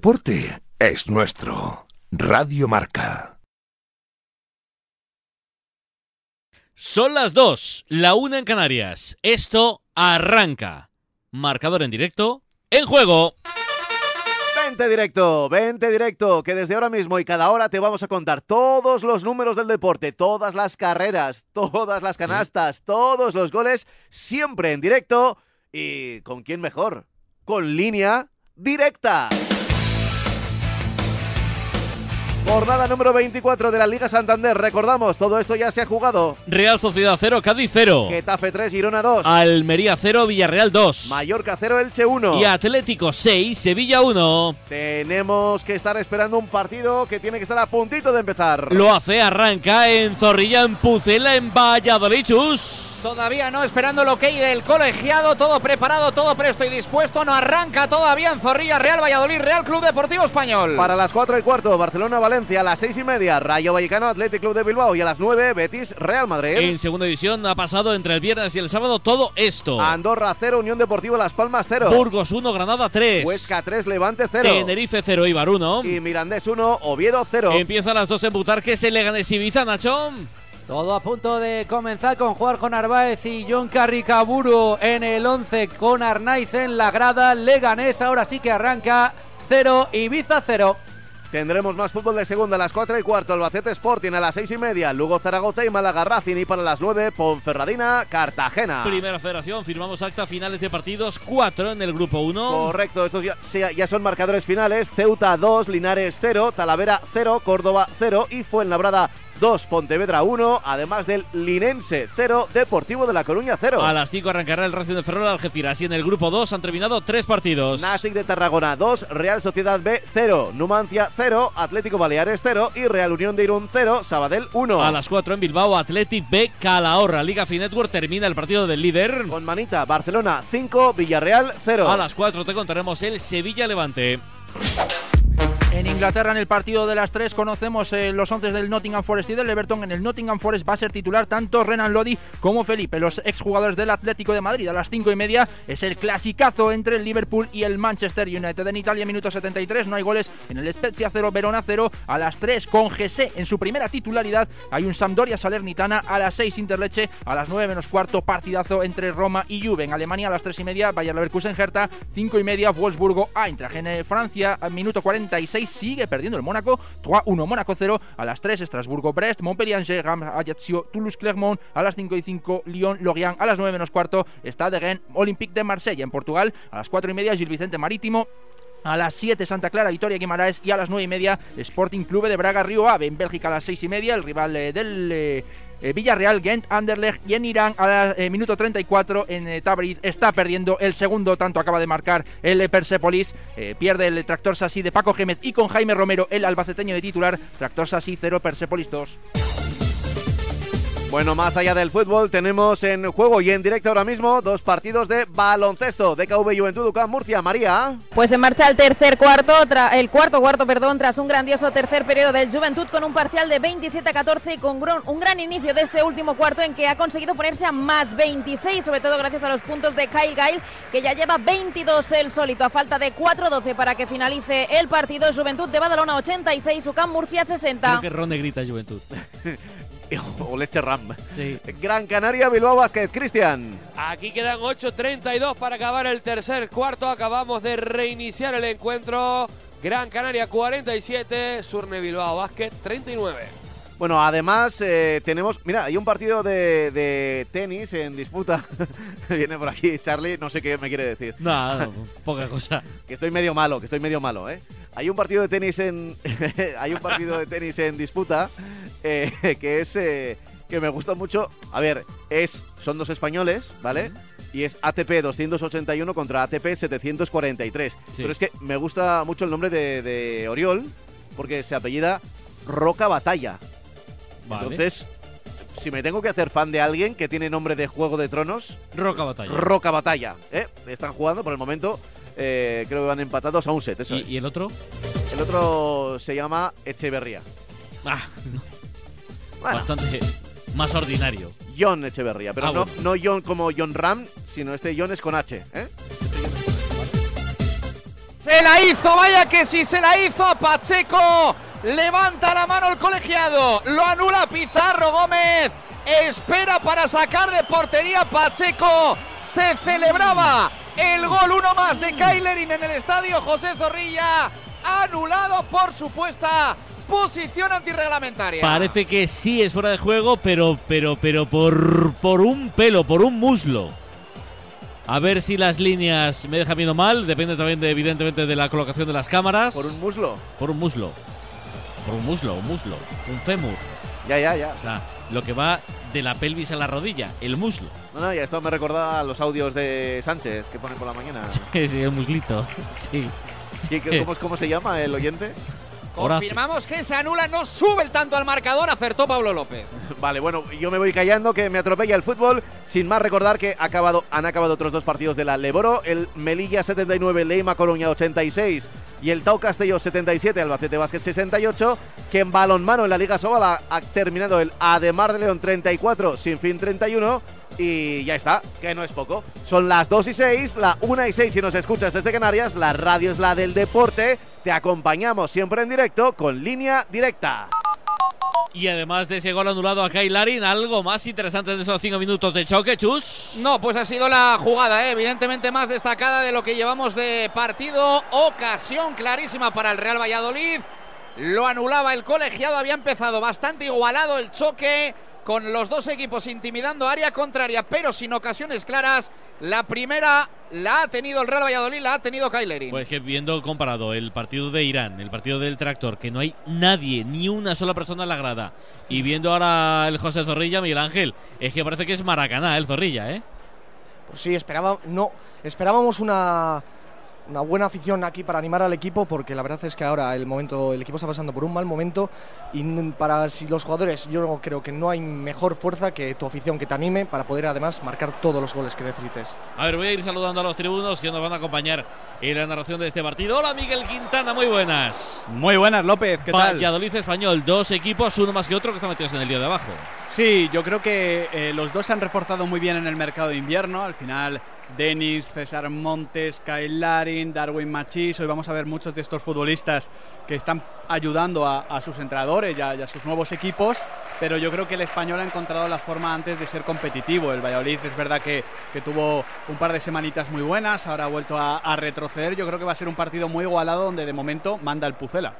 Porte es nuestro. Radio Marca. Son las dos, la una en Canarias. Esto arranca. Marcador en directo, en juego. Vente directo, vente directo, que desde ahora mismo y cada hora te vamos a contar todos los números del deporte, todas las carreras, todas las canastas, todos los goles, siempre en directo. ¿Y con quién mejor? Con línea directa. Jornada número 24 de la Liga Santander. Recordamos, todo esto ya se ha jugado. Real Sociedad 0, Cádiz 0. Getafe 3, Girona 2. Almería 0, Villarreal 2. Mallorca 0, Elche 1. Y Atlético 6, Sevilla 1. Tenemos que estar esperando un partido que tiene que estar a puntito de empezar. Lo hace, arranca en Zorrilla, en Pucela, en Valladolid. Chus. Todavía no, esperando lo que hay del colegiado, todo preparado, todo presto y dispuesto. No arranca todavía en Zorrilla, Real Valladolid, Real Club Deportivo Español. Para las 4 y cuarto, Barcelona-Valencia, a las 6 y media, Rayo Vallecano, Athletic Club de Bilbao y a las 9, Betis, Real Madrid. En segunda división ha pasado entre el viernes y el sábado todo esto. Andorra 0, Unión Deportiva Las Palmas 0. Burgos 1, Granada 3. Huesca 3, Levante 0. Tenerife 0, Ibar 1. Y Mirandés 1, Oviedo 0. Empieza a las 2 en Butarque, se le gana Ibiza, Nacho. Todo a punto de comenzar con Juanjo Narváez y John Carricaburu en el 11 con Arnaiz en la grada. Leganés ahora sí que arranca 0, Ibiza 0. Tendremos más fútbol de segunda a las 4 y cuarto, Albacete Sporting a las 6 y media, Lugo Zaragoza y Málaga Racing y para las 9, Ponferradina, Cartagena. Primera federación, firmamos acta finales de partidos, 4 en el grupo 1. Correcto, estos ya, ya, son marcadores finales, Ceuta 2, Linares 0, Talavera 0, Córdoba 0 y Fuenlabrada 2, Pontevedra 1, además del Linense 0, Deportivo de La Coruña 0. A las 5 arrancará el Racing de Ferrol Algeciras y en el grupo 2 han terminado 3 partidos. Nastic de Tarragona 2, Real Sociedad B 0, Numancia 0, Atlético Baleares 0 y Real Unión de Irún 0, Sabadell 1. A las 4 en Bilbao, Athletic B Calahorra. Liga Finetwork termina el partido del líder. Con manita, Barcelona 5, Villarreal 0. A las 4 te contaremos el Sevilla Levante. En Inglaterra, en el partido de las tres, conocemos eh, los once del Nottingham Forest y del Everton. En el Nottingham Forest va a ser titular tanto Renan Lodi como Felipe, los exjugadores del Atlético de Madrid. A las cinco y media es el clasicazo entre el Liverpool y el Manchester United. En Italia, minuto 73, no hay goles en el Spezia 0, Verona 0. A las 3, con Gese en su primera titularidad, hay un Sampdoria Salernitana. A las 6, Interleche. A las 9 menos cuarto, partidazo entre Roma y Juve. En Alemania, a las 3 y media, Bayer Leverkusen Hertha. 5 y media, Wolfsburgo Eintracht. En eh, Francia, minuto 46 sigue perdiendo el Mónaco. 3-1 Mónaco 0. A las 3 Estrasburgo Brest, Montpellier Ram Ajaccio, Toulouse Clermont. A las 5 y 5 Lyon Lorient. A las 9 menos cuarto está de Rennes, Olympique de Marsella en Portugal. A las 4 y media Gil Vicente Marítimo. A las 7 Santa Clara, Vitoria Guimaraes y a las 9 y media Sporting Clube de Braga Río Ave. En Bélgica a las 6 y media el rival eh, del eh, eh, Villarreal, Gent, Anderlecht y en Irán a la, eh, minuto 34 en eh, Tabriz está perdiendo el segundo tanto acaba de marcar el eh, Persepolis. Pierde el tractor Sassi de Paco Gémez y con Jaime Romero el albaceteño de titular tractor Sassi 0 Persepolis 2 Bueno, más allá del fútbol, tenemos en juego y en directo ahora mismo dos partidos de baloncesto de KV Juventud UCAM Murcia. María. Pues en marcha el tercer cuarto, el cuarto cuarto, perdón, tras un grandioso tercer periodo del Juventud con un parcial de 27 a 14 y con un gran inicio de este último cuarto en que ha conseguido ponerse a más 26, sobre todo gracias a los puntos de Kyle Gail, que ya lleva 22 el solito, a falta de 4-12 para que finalice el partido. Juventud de Badalona 86, UCAM Murcia 60. Creo que Ron grita Juventud. o leche ram. Sí. Gran Canaria, Bilbao Basket, Cristian. Aquí quedan 8.32 para acabar el tercer cuarto. Acabamos de reiniciar el encuentro. Gran Canaria 47, Surne Bilbao Basket 39. Bueno, además eh, tenemos, mira, hay un partido de, de tenis en disputa. Viene por aquí Charlie, no sé qué me quiere decir. Nada, no, poca cosa. que estoy medio malo, que estoy medio malo, ¿eh? Hay un partido de tenis en, hay un partido de tenis en disputa eh, que es eh, que me gusta mucho. A ver, es son dos españoles, ¿vale? Y es ATP 281 contra ATP 743. Sí. Pero es que me gusta mucho el nombre de, de Oriol porque se apellida Roca Batalla. Vale. Entonces, si me tengo que hacer fan de alguien que tiene nombre de Juego de Tronos, Roca Batalla. Roca Batalla. ¿eh? Están jugando por el momento. eh, creo que van empatados a un set. Eso ¿Y, es. y el otro? El otro se llama Echeverría. Ah, no, Bueno, bastante más ordinario. John Echeverría. Pero Ah, no, bueno. no John como John Ram, sino este John es con H. ¿eh? Se la hizo, vaya que sí, se la hizo a Pacheco. Levanta la mano el colegiado. Lo anula Pizarro Gómez. Espera para sacar de portería Pacheco. Se celebraba el gol uno más de Kailerin en el estadio José Zorrilla. Anulado por supuesta posición antirreglamentaria. Parece que sí es fuera de juego, pero, pero, pero por, por un pelo, por un muslo. A ver si las líneas me dejan viendo mal. Depende también, de, evidentemente, de la colocación de las cámaras. Por un muslo. Por un muslo. Por un muslo, un muslo. Un fémur. Ya, ya, ya. O sea, lo que va de la pelvis a la rodilla, el muslo. No, no, ya esto me recuerda a los audios de Sánchez que pone por la mañana. Sí, sí, el muslito. Sí. ¿Qué- qué- ¿Cómo, cómo se llama el oyente? Horacio. Confirmamos que se anula, no sube el tanto al marcador, acertó Pablo López. Vale, bueno, yo me voy callando que me atropella el fútbol. Sin más recordar que ha acabado, han acabado otros dos partidos de la Leboro. El Melilla 79, Leima Coruña 86 y el Tau Castelló 77, Albacete Básquet 68. Que en balonmano en la Liga Sobal ha, terminado el Ademar de León 34, Sin Fin 31. Y ya está, que no es poco. Son las 2 y 6, la 1 y 6 si nos escuchas desde Canarias. La radio es la del deporte. Te acompañamos siempre en directo con línea directa. Y además de ese gol anulado a Kyle Larin, algo más interesante en esos cinco minutos de choque, chus. No, pues ha sido la jugada, ¿eh? evidentemente más destacada de lo que llevamos de partido. Ocasión clarísima para el Real Valladolid. Lo anulaba el colegiado, había empezado bastante igualado el choque, con los dos equipos intimidando área contraria, pero sin ocasiones claras. La primera la ha tenido el Real Valladolid, la ha tenido Kailerin. Pues que viendo comparado el partido de Irán, el partido del tractor, que no hay nadie, ni una sola persona en la grada, y viendo ahora el José Zorrilla, Miguel Ángel, es que parece que es Maracaná el Zorrilla, ¿eh? Pues sí, esperaba, no, esperábamos una, una buena afición aquí para animar al equipo, porque la verdad es que ahora el momento, el equipo está pasando por un mal momento y para si los jugadores, yo no- creo que no hay mejor fuerza que tu afición que te anime para poder además marcar todos los goles que necesites. A ver, voy a ir saludando a los tribunos que nos van a acompañar en la narración de este partido. Hola Miguel Quintana, muy buenas. Muy buenas, López, ¿qué tal? Valladolid Español, dos equipos, uno más que otro, que están metidos en el lío de abajo. Sí, yo creo que eh, los dos se han reforzado muy bien en el mercado de invierno. Al final, Denis, César Montes, Kyle Larin, Darwin Machís. Hoy vamos a ver muchos de estos futbolistas que están ayudando a, sus entrenadores y a, sus nuevos equipos. Pero yo creo que el español ha encontrado la forma antes de ser competitivo. El Valladolid es verdad que, que tuvo un par de semanitas muy buenas, ahora ha vuelto a, a retroceder. Yo creo que va a ser un partido muy igualado donde de momento manda el Pucela.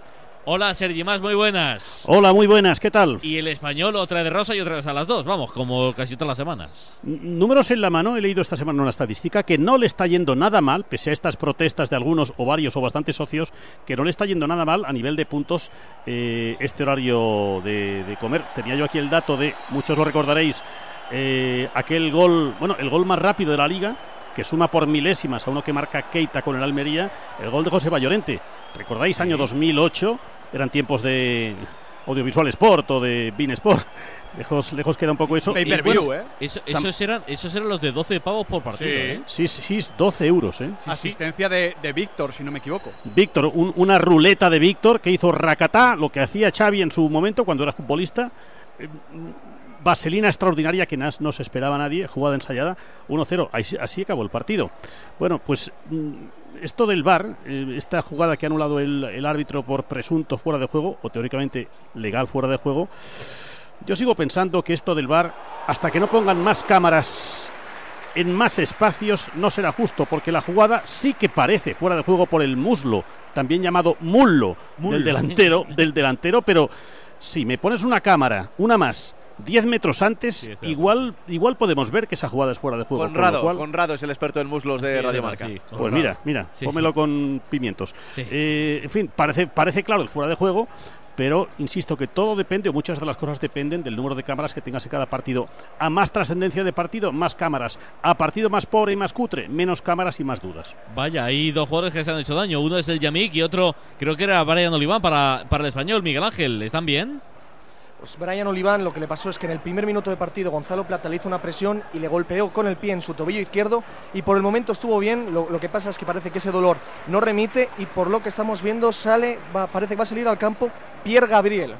Hola Sergi Más, muy buenas. Hola, muy buenas, ¿qué tal? Y el español otra de rosa y otra vez a las dos, vamos, como casi todas las semanas. N- Números en la mano, he leído esta semana una estadística que no le está yendo nada mal, pese a estas protestas de algunos o varios o bastantes socios, que no le está yendo nada mal a nivel de puntos eh, este horario de, de comer. Tenía yo aquí el dato de, muchos lo recordaréis, eh, aquel gol, bueno, el gol más rápido de la liga, que suma por milésimas a uno que marca Keita con el Almería, el gol de José Vallorente. ¿Recordáis? Año 2008, eran tiempos de Audiovisual Sport o de Bean Sport. Lejos, lejos queda un poco eso. Pay per pues- view, ¿eh? Eso- esos, eran, esos eran los de 12 pavos por partido, Sí. ¿eh? Sí, sí, sí, 12 euros, ¿eh? Asistencia de, de Víctor, si no me equivoco. Víctor, un- una ruleta de Víctor que hizo Racatá, lo que hacía Xavi en su momento cuando era futbolista. Eh, Vaselina extraordinaria que no se esperaba nadie, jugada ensayada, 1-0, así, así acabó el partido. Bueno, pues mm, esto del VAR, eh, esta jugada que ha anulado el, el árbitro por presunto fuera de juego, o teóricamente legal fuera de juego, yo sigo pensando que esto del VAR, hasta que no pongan más cámaras en más espacios no será justo, porque la jugada sí que parece fuera de juego por el muslo, también llamado mullo, Mullo. del delantero, del delantero, pero si me pones una cámara, una más, 10 metros antes, Sí, igual, igual podemos ver que esa jugada es fuera de juego. con Conrado, cual- Conrado es el experto en muslos de Sí, Radio Marca. sí, pues mira, mira, Sí, pómelo sí. con pimientos. Sí. Eh, en fin, parece, parece claro el fuera de juego, pero insisto que todo depende, o muchas de las cosas dependen del número de cámaras que tengas en cada partido. A más trascendencia de partido, más cámaras. A partido más pobre y más cutre, menos cámaras y más dudas. Vaya, hay dos jugadores que se han hecho daño. Uno es el Yamik y otro creo que era Brian Oliván para, para el español. Miguel Ángel, ¿están bien? Pues Brian Oliván lo que le pasó es que en el primer minuto de partido Gonzalo Plata le hizo una presión y le golpeó con el pie en su tobillo izquierdo y por el momento estuvo bien, lo, que pasa es que parece que ese dolor no remite y por lo que estamos viendo sale, parece que va a salir al campo Pierre Gabriel.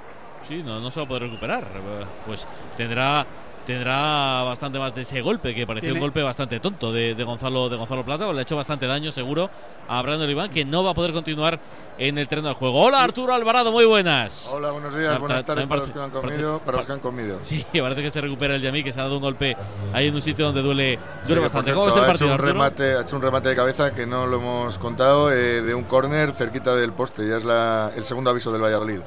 Sí, no, no se va a poder recuperar. Eh, Pues tendrá tendrá bastante más de ese golpe, que pareció un Tiene- golpe bastante tonto de, de Gonzalo de Gonzalo Plata, o le ha hecho bastante daño seguro a Brandon Iván, que no va a poder continuar en el terreno del juego. Hola Arturo Alvarado, muy buenas. Hola, buenos días, Ta- buenas ta- tardes para los que parece- han comido, para los que han comido. Sí, parece que se recupera el Yamí, que se ha dado un golpe ahí en un sitio donde duele, Sí, duele por bastante. cierto, ¿Cómo es el ha, hecho partido, un remate, ha hecho un remate de cabeza que no lo hemos contado, eh, de un córner cerquita del poste, ya es la- el segundo aviso del Valladolid.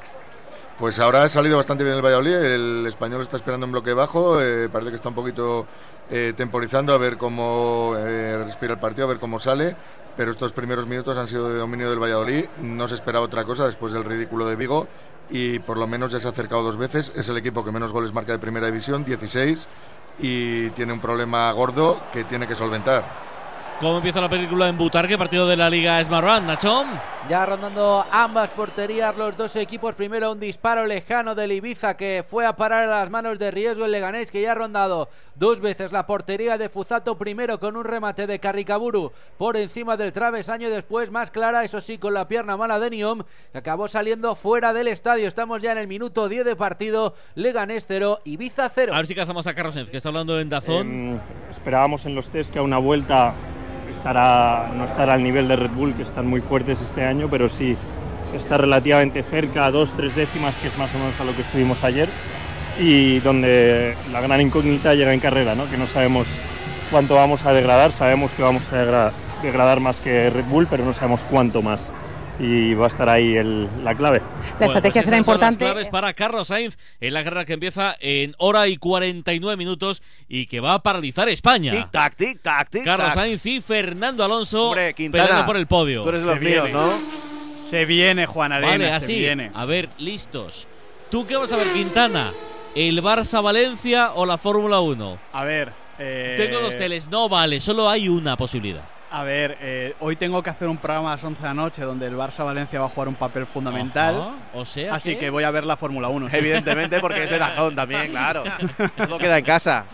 Pues ahora ha salido bastante bien el Valladolid, el español está esperando en bloque bajo, eh, parece que está un poquito eh, temporizando a ver cómo eh, respira el partido, a ver cómo sale, pero estos primeros minutos han sido de dominio del Valladolid, no se esperaba otra cosa después del ridículo de Vigo y por lo menos ya se ha acercado dos veces, es el equipo que menos goles marca de primera división, 16, y tiene un problema gordo que tiene que solventar. ¿Cómo empieza la película en Butarque, partido de la Liga Smartbank, Nachón? Ya rondando ambas porterías los dos equipos. Primero un disparo lejano del Ibiza que fue a parar a las manos de riesgo el Leganés que ya ha rondado dos veces la portería de Fuzato. Primero con un remate de Carricaburu por encima del travesaño y después más clara, eso sí, con la pierna mala de Niom que acabó saliendo fuera del estadio. Estamos ya en el minuto 10 de partido. Leganés 0, Ibiza 0. A ver si cazamos a Carlos que está hablando en Dazón. Esperábamos en los test que a una vuelta no estará al nivel de Red Bull, que están muy fuertes este año, pero sí está relativamente cerca, dos, tres décimas, que es más o menos a lo que estuvimos ayer, y donde la gran incógnita llega en carrera, ¿no? que no sabemos cuánto vamos a degradar, sabemos que vamos a degra- degradar más que Red Bull, pero no sabemos cuánto más. Y va a estar ahí el- la clave. Bueno, pues esas son las claves para Carlos Sainz en la guerra que empieza en hora y 49 minutos y que va a paralizar España. Tic-tac, tic-tac, tic-tac. Carlos Sainz y Fernando Alonso Quintana, peleando por el podio. tú eres los Se míos, viene. ¿no? Se viene, Juan Arena, Vale, se así. viene. A ver, listos. ¿Tú qué vas a ver, Quintana? ¿El Barça-Valencia o la Fórmula 1? A ver. eh, Tengo dos teles, no vale, solo hay una posibilidad. A ver, eh, hoy tengo que hacer un programa a las 11 de la noche donde el Barça-Valencia va a jugar un papel fundamental. Ajá, o sea Así que- que voy a ver la Fórmula 1. sí. Evidentemente, porque es de Dazón también, claro. Todo queda en casa.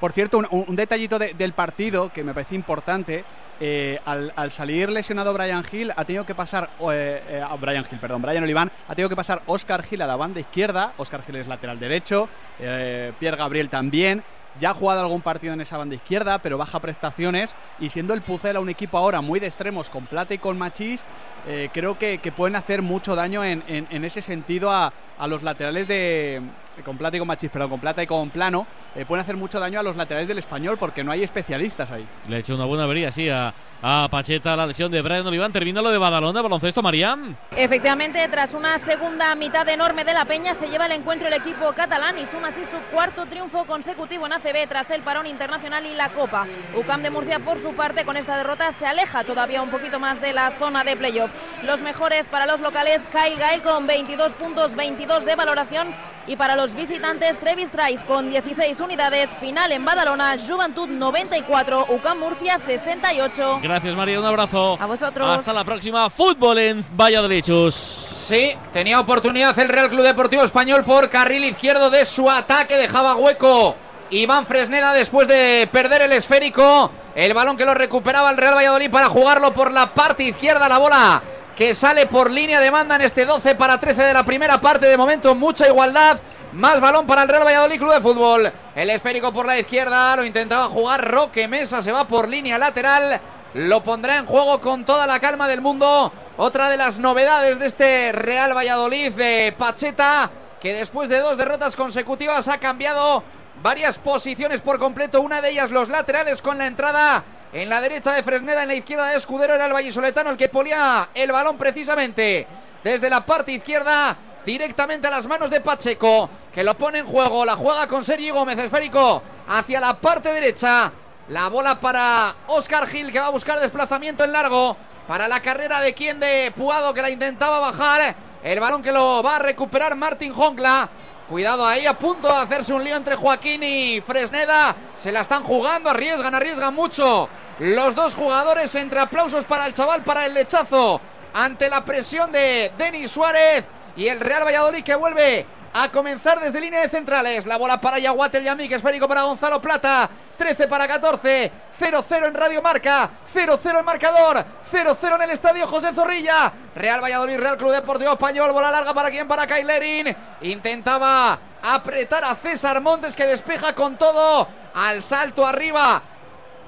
Por cierto, un, un detallito de- del partido que me parece importante. eh, al, al salir lesionado Brian Hill, ha tenido que pasar. eh, eh, a Brian Hill, perdón, Brian Oliván, ha tenido que pasar Oscar Hill a la banda izquierda. Oscar Hill es lateral derecho. eh, Pierre Gabriel también. Ya ha jugado algún partido en esa banda izquierda, pero baja prestaciones. Y siendo el Pucela un equipo ahora muy de extremos con Plata y con Machís, eh, creo que, que pueden hacer mucho daño en, en- en ese sentido a, a los laterales de. Con Plata y con Machís, perdón, con Plata y con Plano. eh, pueden hacer mucho daño a los laterales del español porque no hay especialistas ahí. Le ha hecho una buena avería, sí, a, a Pacheta la lesión de Brian Oliván. Termina lo de Badalona, baloncesto, Mariam. Efectivamente, tras una segunda mitad enorme de la Peña, se lleva el encuentro el equipo catalán y suma así su cuarto triunfo consecutivo en ACB tras el parón internacional y la Copa. UCAM de Murcia, por su parte, con esta derrota se aleja todavía un poquito más de la zona de playoff. Los mejores para los locales, Kyle Gael con 22 puntos, 22 de valoración. Y para los visitantes, Trevis Trice con 16 unidades. Final en Badalona, Juventud 94, UCAM Murcia 68. Gracias, María, un abrazo. A vosotros. Hasta la próxima. Fútbol en Valladolid. Chus. Sí, tenía oportunidad el Real Club Deportivo Español por carril izquierdo de su ataque, dejaba hueco Iván Fresneda después de perder el esférico, el balón que lo recuperaba el Real Valladolid para jugarlo por la parte izquierda, la bola que sale por línea de banda en este 12 para 13 de la primera parte, de momento mucha igualdad, más balón para el Real Valladolid Club de Fútbol, el esférico por la izquierda, lo intentaba jugar Roque Mesa, se va por línea lateral, lo pondrá en juego con toda la calma del mundo. Otra de las novedades de este Real Valladolid de Pacheta, que después de dos derrotas consecutivas ha cambiado varias posiciones por completo. Una de ellas los laterales con la entrada en la derecha de Fresneda, en la izquierda de Escudero era el vallisoletano el que ponía el balón precisamente desde la parte izquierda directamente a las manos de Pacheco, que lo pone en juego, la juega con Sergio Gómez, esférico hacia la parte derecha. La bola para Oscar Gil que va a buscar desplazamiento en largo. Para la carrera de quien de Puado que la intentaba bajar. El balón que lo va a recuperar Martín Jongla. Cuidado ahí a punto de hacerse un lío entre Joaquín y Fresneda. Se la están jugando, arriesgan, arriesgan mucho. Los dos jugadores entre aplausos para el chaval, para el lechazo. Ante la presión de Denis Suárez y el Real Valladolid que vuelve a comenzar desde línea de centrales. La bola para Yaguatel Yamik, esférico para Gonzalo Plata. 13 para 14. 0-0 en Radio Marca. 0-0 en marcador. 0-0 en el estadio José Zorrilla. Real Valladolid, Real Club Deportivo Español. Bola larga para quién? Para Kailerin. Intentaba apretar a César Montes que despeja con todo al salto arriba.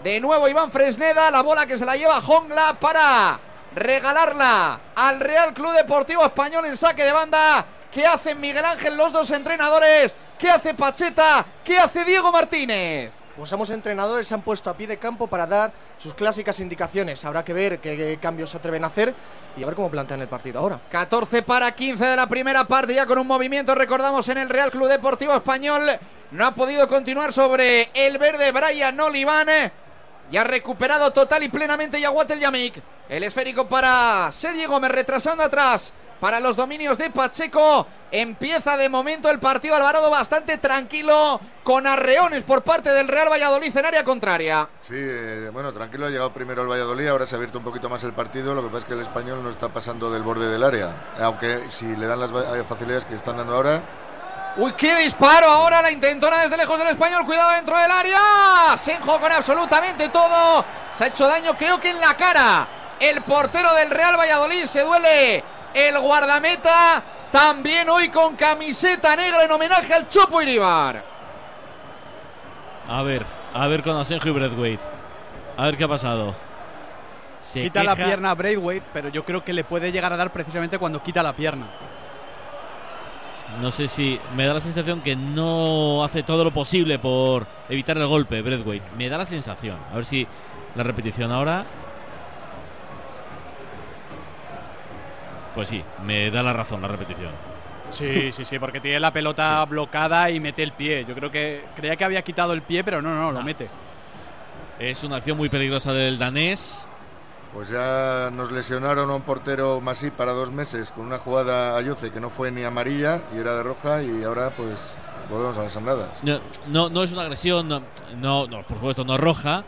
De nuevo Iván Fresneda, la bola que se la lleva Jongla para regalarla al Real Club Deportivo Español en saque de banda. ¿Qué hacen Miguel Ángel los dos entrenadores? ¿Qué hace Pacheta? ¿Qué hace Diego Martínez? Pues ambos entrenadores se han puesto a pie de campo para dar sus clásicas indicaciones. Habrá que ver qué, qué cambios se atreven a hacer y a ver cómo plantean el partido ahora. 14 para 15 de la primera parte, ya con un movimiento, recordamos, en el Real Club Deportivo Español. No ha podido continuar sobre el verde Brian Oliván. Ya ha recuperado total y plenamente Yaguatel Yamik. El esférico para Sergi Gómez, retrasando atrás para los dominios de Pacheco. Empieza de momento el partido Alvarado bastante tranquilo, con arreones por parte del Real Valladolid en área contraria. Sí, eh, bueno, tranquilo, ha llegado primero el Valladolid, ahora se ha abierto un poquito más el partido, lo que pasa es que el español no está pasando del borde del área, aunque si le dan las eh, facilidades que están dando ahora, Uy, qué disparo ahora la intentona desde lejos del español. Cuidado dentro del área. Senjo con absolutamente todo. Se ha hecho daño, creo que en la cara. El portero del Real Valladolid se duele. El guardameta también hoy con camiseta negra en homenaje al Chopo Iribar. A ver, a ver con Asenjo y Braithwaite. A ver qué ha pasado. Se quita la pierna a Braithwaite, pero yo creo que le puede llegar a dar precisamente cuando quita la pierna. No sé si me da la sensación que no hace todo lo posible por evitar el golpe, Braithwaite. Me da la sensación. A ver si la repetición ahora. Pues sí, me da la razón la repetición. Sí, sí, sí, porque tiene la pelota bloqueada y mete el pie. Yo creo que creía que había quitado el pie, pero no, no, lo mete. Es una acción muy peligrosa del danés. Pues ya nos lesionaron a un portero Masí para dos meses con una jugada a Yoce que no fue ni amarilla y era de roja y ahora pues volvemos a las andadas. No, no, no es una agresión, no, no, no, por supuesto, no es roja,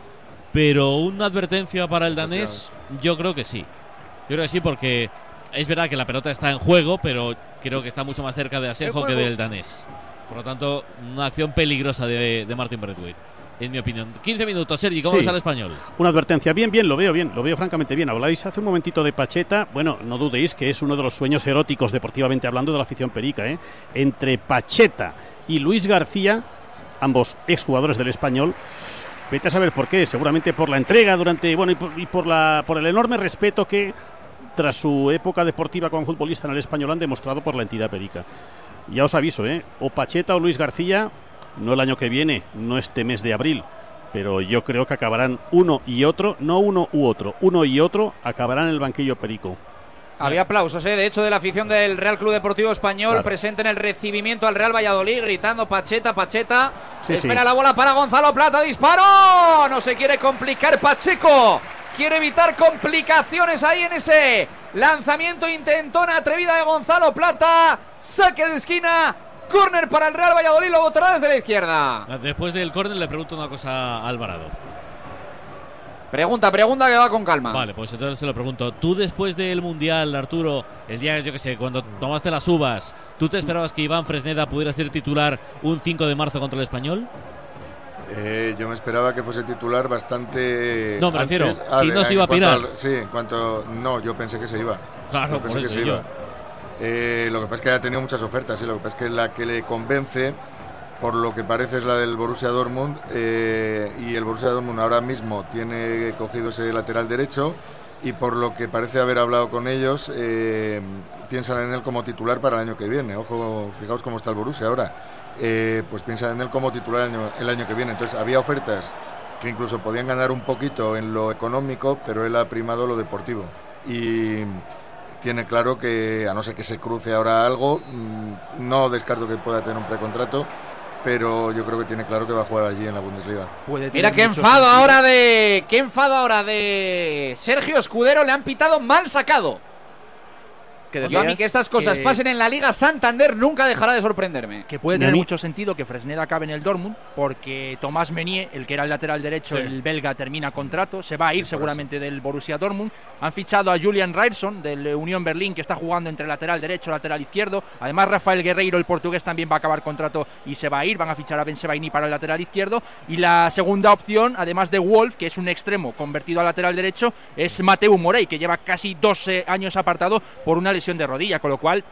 pero una advertencia para el danés, yo creo que sí. Yo creo que sí, porque es verdad que la pelota está en juego, pero creo que está mucho más cerca de Asenjo que del danés. Por lo tanto, una acción peligrosa de, de Martin Braithwaite, en mi opinión. 15 minutos, Sergi, ¿cómo Sí. al español? Una advertencia, bien, bien, lo veo bien, lo veo francamente bien. Habláis hace un momentito de Pacheta, bueno, no dudéis que es uno de los sueños eróticos deportivamente hablando de la afición perica, ¿eh? Entre Pacheta y Luis García, ambos exjugadores del español, vete a saber por qué, seguramente por la entrega durante, bueno, y por, y por la, por el enorme respeto que tras su época deportiva como futbolista en el español han demostrado por la entidad perica. Ya os aviso, ¿eh? O Pacheta o Luis García, no el año que viene, no este mes de abril, pero yo creo que acabarán uno y otro, no uno u otro, uno y otro acabarán en el banquillo perico. Había aplausos, ¿eh? de hecho, de la afición del Real Club Deportivo Español Claro. presente en el recibimiento al Real Valladolid, gritando Pacheta, Pacheta. Sí, Espera sí. la bola para Gonzalo Plata, disparo. No se quiere complicar Pacheco. Quiere evitar complicaciones ahí en ese lanzamiento intentona atrevida de Gonzalo Plata. Saque de esquina. Córner para el Real Valladolid, lo botará desde la izquierda. Después del córner le pregunto una cosa a Alvarado. Pregunta, pregunta que va con calma. Vale, pues entonces se lo pregunto. ¿Tú después del Mundial, Arturo, el día, yo que sé, cuando tomaste las uvas, ¿tú te esperabas que Iván Fresneda pudiera ser titular un 5 de marzo contra el Español? Eh, yo me esperaba que fuese titular bastante. No, me refiero, Ah, si de- no se iba a pirar. al- sí, en cuanto. No, yo pensé que se iba. Claro, Yo pensé por que eso se yo. iba. Eh, lo que pasa es que ha tenido muchas ofertas y lo que pasa es que la que le convence, por lo que parece, es la del Borussia Dortmund. eh, y el Borussia Dortmund ahora mismo tiene cogido ese lateral derecho. Y por lo que parece haber hablado con ellos, eh, piensan en él como titular para el año que viene. Ojo, fijaos cómo está el Borussia ahora. Eh, pues piensan en él como titular el año, el año que viene. Entonces había ofertas que incluso podían ganar un poquito en lo económico, pero él ha primado lo deportivo. Y tiene claro que, a no ser que se cruce ahora algo, mm, no descarto que pueda tener un precontrato, pero yo creo que tiene claro que va a jugar allí en la Bundesliga. Mira qué enfado ahora de. Qué enfado ahora de Sergio Escudero. Le han pitado mal sacado. ¿Qué Yo a mí decías? que estas cosas Que- pasen en la Liga Santander nunca dejará de sorprenderme. Que puede tener mucho sentido que Fresneda acabe en el Dortmund, porque Tomás Menier, el que era el lateral derecho, Sí. el belga, termina contrato, se va a ir seguramente del Borussia Dortmund. Han fichado a Julian Ryerson del eh, Unión Berlín, que está jugando entre lateral derecho y lateral izquierdo. Además, Rafael Guerreiro, el portugués, también va a acabar contrato y se va a ir. Van a fichar a Ben Sebaini para el lateral izquierdo. Y la segunda opción, además de Wolf, que es un extremo convertido a lateral derecho, es Mateu Morey, que lleva casi 12 años apartado por una lesión de rodilla, con lo cual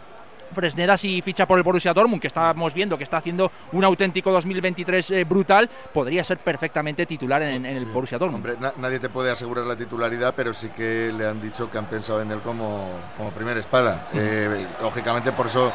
Fresneda si ficha por el Borussia Dortmund, que estamos viendo que está haciendo un auténtico 2023 eh, brutal, podría ser perfectamente titular en, en el Borussia Dortmund. Hombre, na- nadie te puede asegurar la titularidad, pero sí que le han dicho que han pensado en él como, como primera espada. Eh, lógicamente, por eso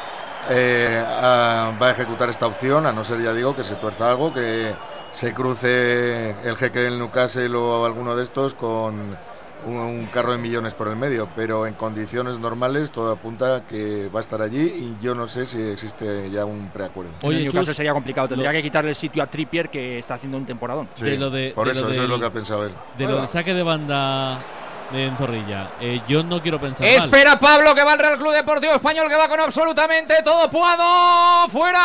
eh, va a ejecutar esta opción, a no ser, ya digo, que se tuerza algo, que se cruce el jeque del Newcastle o alguno de estos con un, un carro de millones por el medio, pero en condiciones normales todo apunta a que va a estar allí y yo no sé si existe ya un preacuerdo. en el Newcastle sería complicado, tendría que quitarle el sitio a Trippier, que está haciendo un temporadón. Sí, de lo de- por de eso, lo eso es lo que ha pensado él. De lo del saque de banda en Zorrilla, eh, yo no quiero pensar mal. Espera Pablo que va al Real Club Deportivo Español que va con absolutamente todo Puado fuera.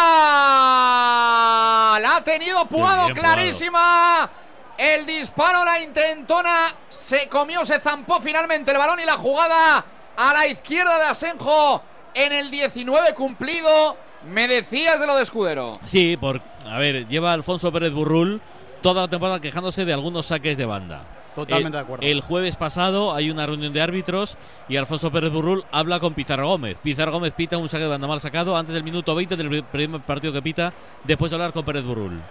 La ha tenido Puado bien, clarísima. El disparo, la intentona, se comió, se zampó finalmente el balón y la jugada a la izquierda de Asenjo en el 19 cumplido. Me decías de lo de Escudero. Sí, por, a ver, lleva Alfonso Pérez Burrul toda la temporada quejándose de algunos saques de banda. Totalmente Eh, de acuerdo. El jueves pasado hay una reunión de árbitros y Alfonso Pérez Burrul habla con Pizarro Gómez. Pizarro Gómez pita un saque de banda mal sacado antes del minuto 20 del primer partido que pita, después de hablar con Pérez Burrul.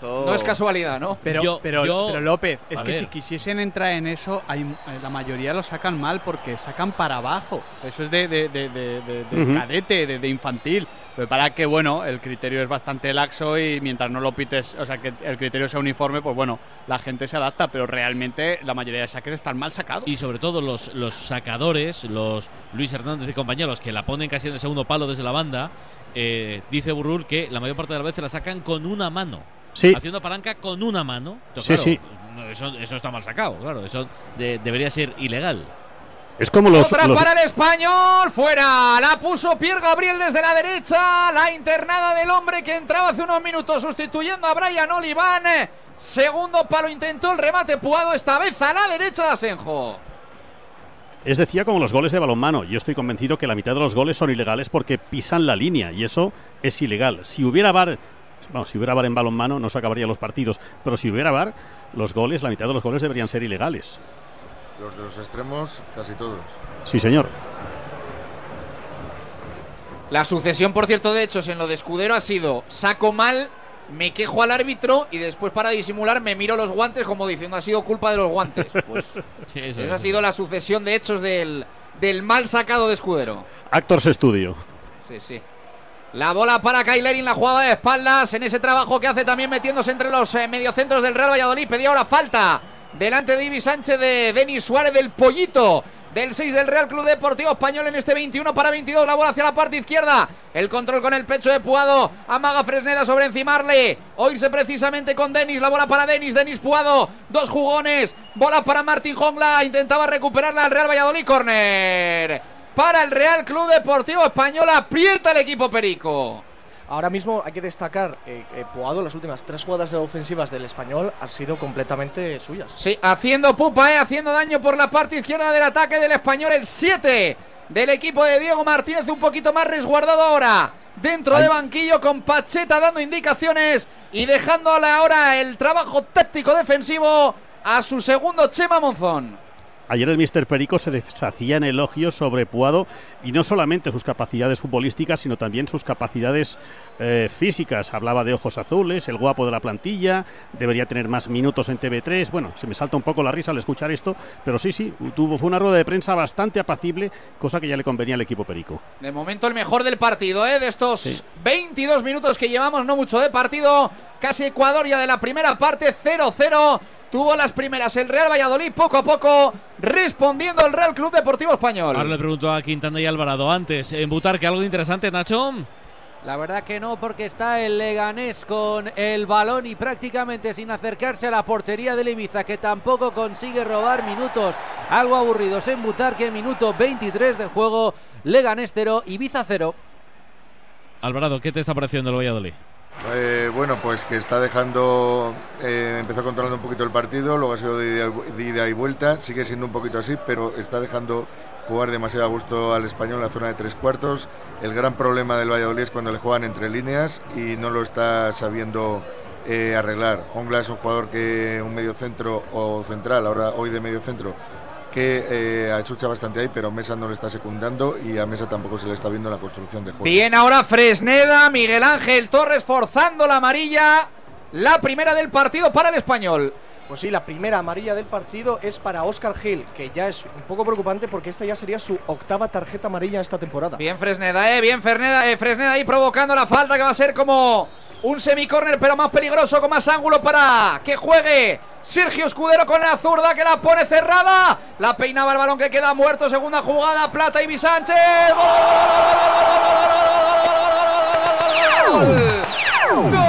No es casualidad, ¿no? Pero, Yo- pero, yo- pero López, es a que ver. si quisiesen entrar en eso, hay, eh, la mayoría lo sacan mal porque sacan para abajo. Eso es de, de, de, de- de- de Ujú. cadete, de, de infantil. Pero para que, bueno, el criterio es bastante laxo y mientras no lo pites, o sea, que el criterio sea uniforme, pues bueno, la gente se adapta, pero realmente la mayoría de saques están mal sacados. Y sobre todo los, los sacadores, los Luis Hernández y compañeros, que la ponen casi en el segundo palo desde la banda, eh, dice Burrul que la mayor parte de las veces la sacan con una mano. Sí. Haciendo palanca con una mano. Entonces, Sí, claro, no, Eso, eso está mal sacado, claro. Eso de- debería ser ilegal. Es como los, Otra los- para el español, fuera. La puso Pierre Gabriel desde la derecha. La internada del hombre que entraba hace unos minutos sustituyendo a Brian Oliván. Segundo palo intentó el remate Puado, esta vez a la derecha de Asenjo. Es decía como los goles de balonmano. Yo estoy convencido que la mitad de los goles son ilegales porque pisan la línea y eso es ilegal. Si hubiera VAR, bueno, si hubiera VAR en balonmano no se acabarían los partidos, pero si hubiera VAR, los goles, la mitad de los goles deberían ser ilegales. Los de los extremos, casi todos. Sí, señor. La sucesión, por cierto, de hechos en lo de Escudero ha sido saco mal, me quejo al árbitro y después para disimular me miro los guantes como diciendo ha sido culpa de los guantes. Pues Sí, eso esa ha sido la sucesión de hechos del, del mal sacado de Escudero. Actors Studio. Sí, sí. La bola para Kailerin, la jugada de espaldas en ese trabajo que hace también metiéndose entre los eh, mediocentros del Real Valladolid. Pedía ahora falta delante de Ibi Sánchez de Denis Suárez del Pollito. Del 6 del Real Club Deportivo Español en este 21 para 22. La bola hacia la parte izquierda. El control con el pecho de Puado. Amaga Fresneda sobre encimarle. Oírse precisamente con Denis. La bola para Denis. Denis Puado. Dos jugones. Bola para Martín Jongla. Intentaba recuperarla al Real Valladolid. Corner para el Real Club Deportivo Español. Aprieta el equipo Perico. Ahora mismo hay que destacar eh, que Puado, las últimas tres jugadas ofensivas del español han sido completamente suyas. Sí, haciendo pupa, eh, haciendo daño por la parte izquierda del ataque del español. El 7 del equipo de Diego Martínez, un poquito más resguardado ahora. Dentro de banquillo con Pacheta dando indicaciones y dejándole ahora el trabajo táctico defensivo a su segundo Chema Monzón. Ayer el Mister Perico se deshacía en elogios sobre Puado y no solamente sus capacidades futbolísticas, sino también sus capacidades eh, físicas. Hablaba de ojos azules, el guapo de la plantilla, debería tener más minutos en TV3. Bueno, se me salta un poco la risa al escuchar esto, pero sí, sí, tuvo, fue una rueda de prensa bastante apacible, cosa que ya le convenía al equipo Perico. De momento el mejor del partido, ¿eh? de estos 22 minutos que llevamos, no mucho de partido. Casi Ecuador ya de la primera parte, 0-0. Tuvo las primeras el Real Valladolid, poco a poco respondiendo el Real Club Deportivo Español. Ahora le pregunto a Quintana y Alvarado antes. En Butarque, ¿algo interesante, Nacho? La verdad que no, porque está el Leganés con el balón y prácticamente sin acercarse a la portería del Ibiza, que tampoco consigue robar minutos algo aburridos en Butarque. Minuto 23 de juego, Leganés 0, Ibiza 0. Alvarado, ¿qué te está pareciendo el Valladolid? Eh, bueno, pues que está dejando, eh, empezó controlando un poquito el partido, luego ha sido de ida, y vuelta, sigue siendo un poquito así, pero está dejando jugar demasiado a gusto al español en la zona de tres cuartos. El gran problema del Valladolid es cuando le juegan entre líneas y no lo está sabiendo eh, arreglar. Ongla es un jugador que un medio centro o central, ahora hoy de medio centro, que eh, achucha bastante ahí, pero Mesa no le está secundando y a Mesa tampoco se le está viendo la construcción de juego. Bien, ahora Fresneda, Miguel Ángel Torres forzando la amarilla. La primera del partido para el español. Pues sí, la primera amarilla del partido es para Oscar Gil, que ya es un poco preocupante porque esta ya sería su octava tarjeta amarilla esta temporada. Bien Fresneda, eh, bien Fresneda, eh, Fresneda ahí provocando la falta que va a ser como un semicórner pero más peligroso con más ángulo para que juegue Sergio Escudero con la zurda que la pone cerrada. La peinaba el que queda muerto. Segunda jugada, Plata y Sánchez. ¡Gol!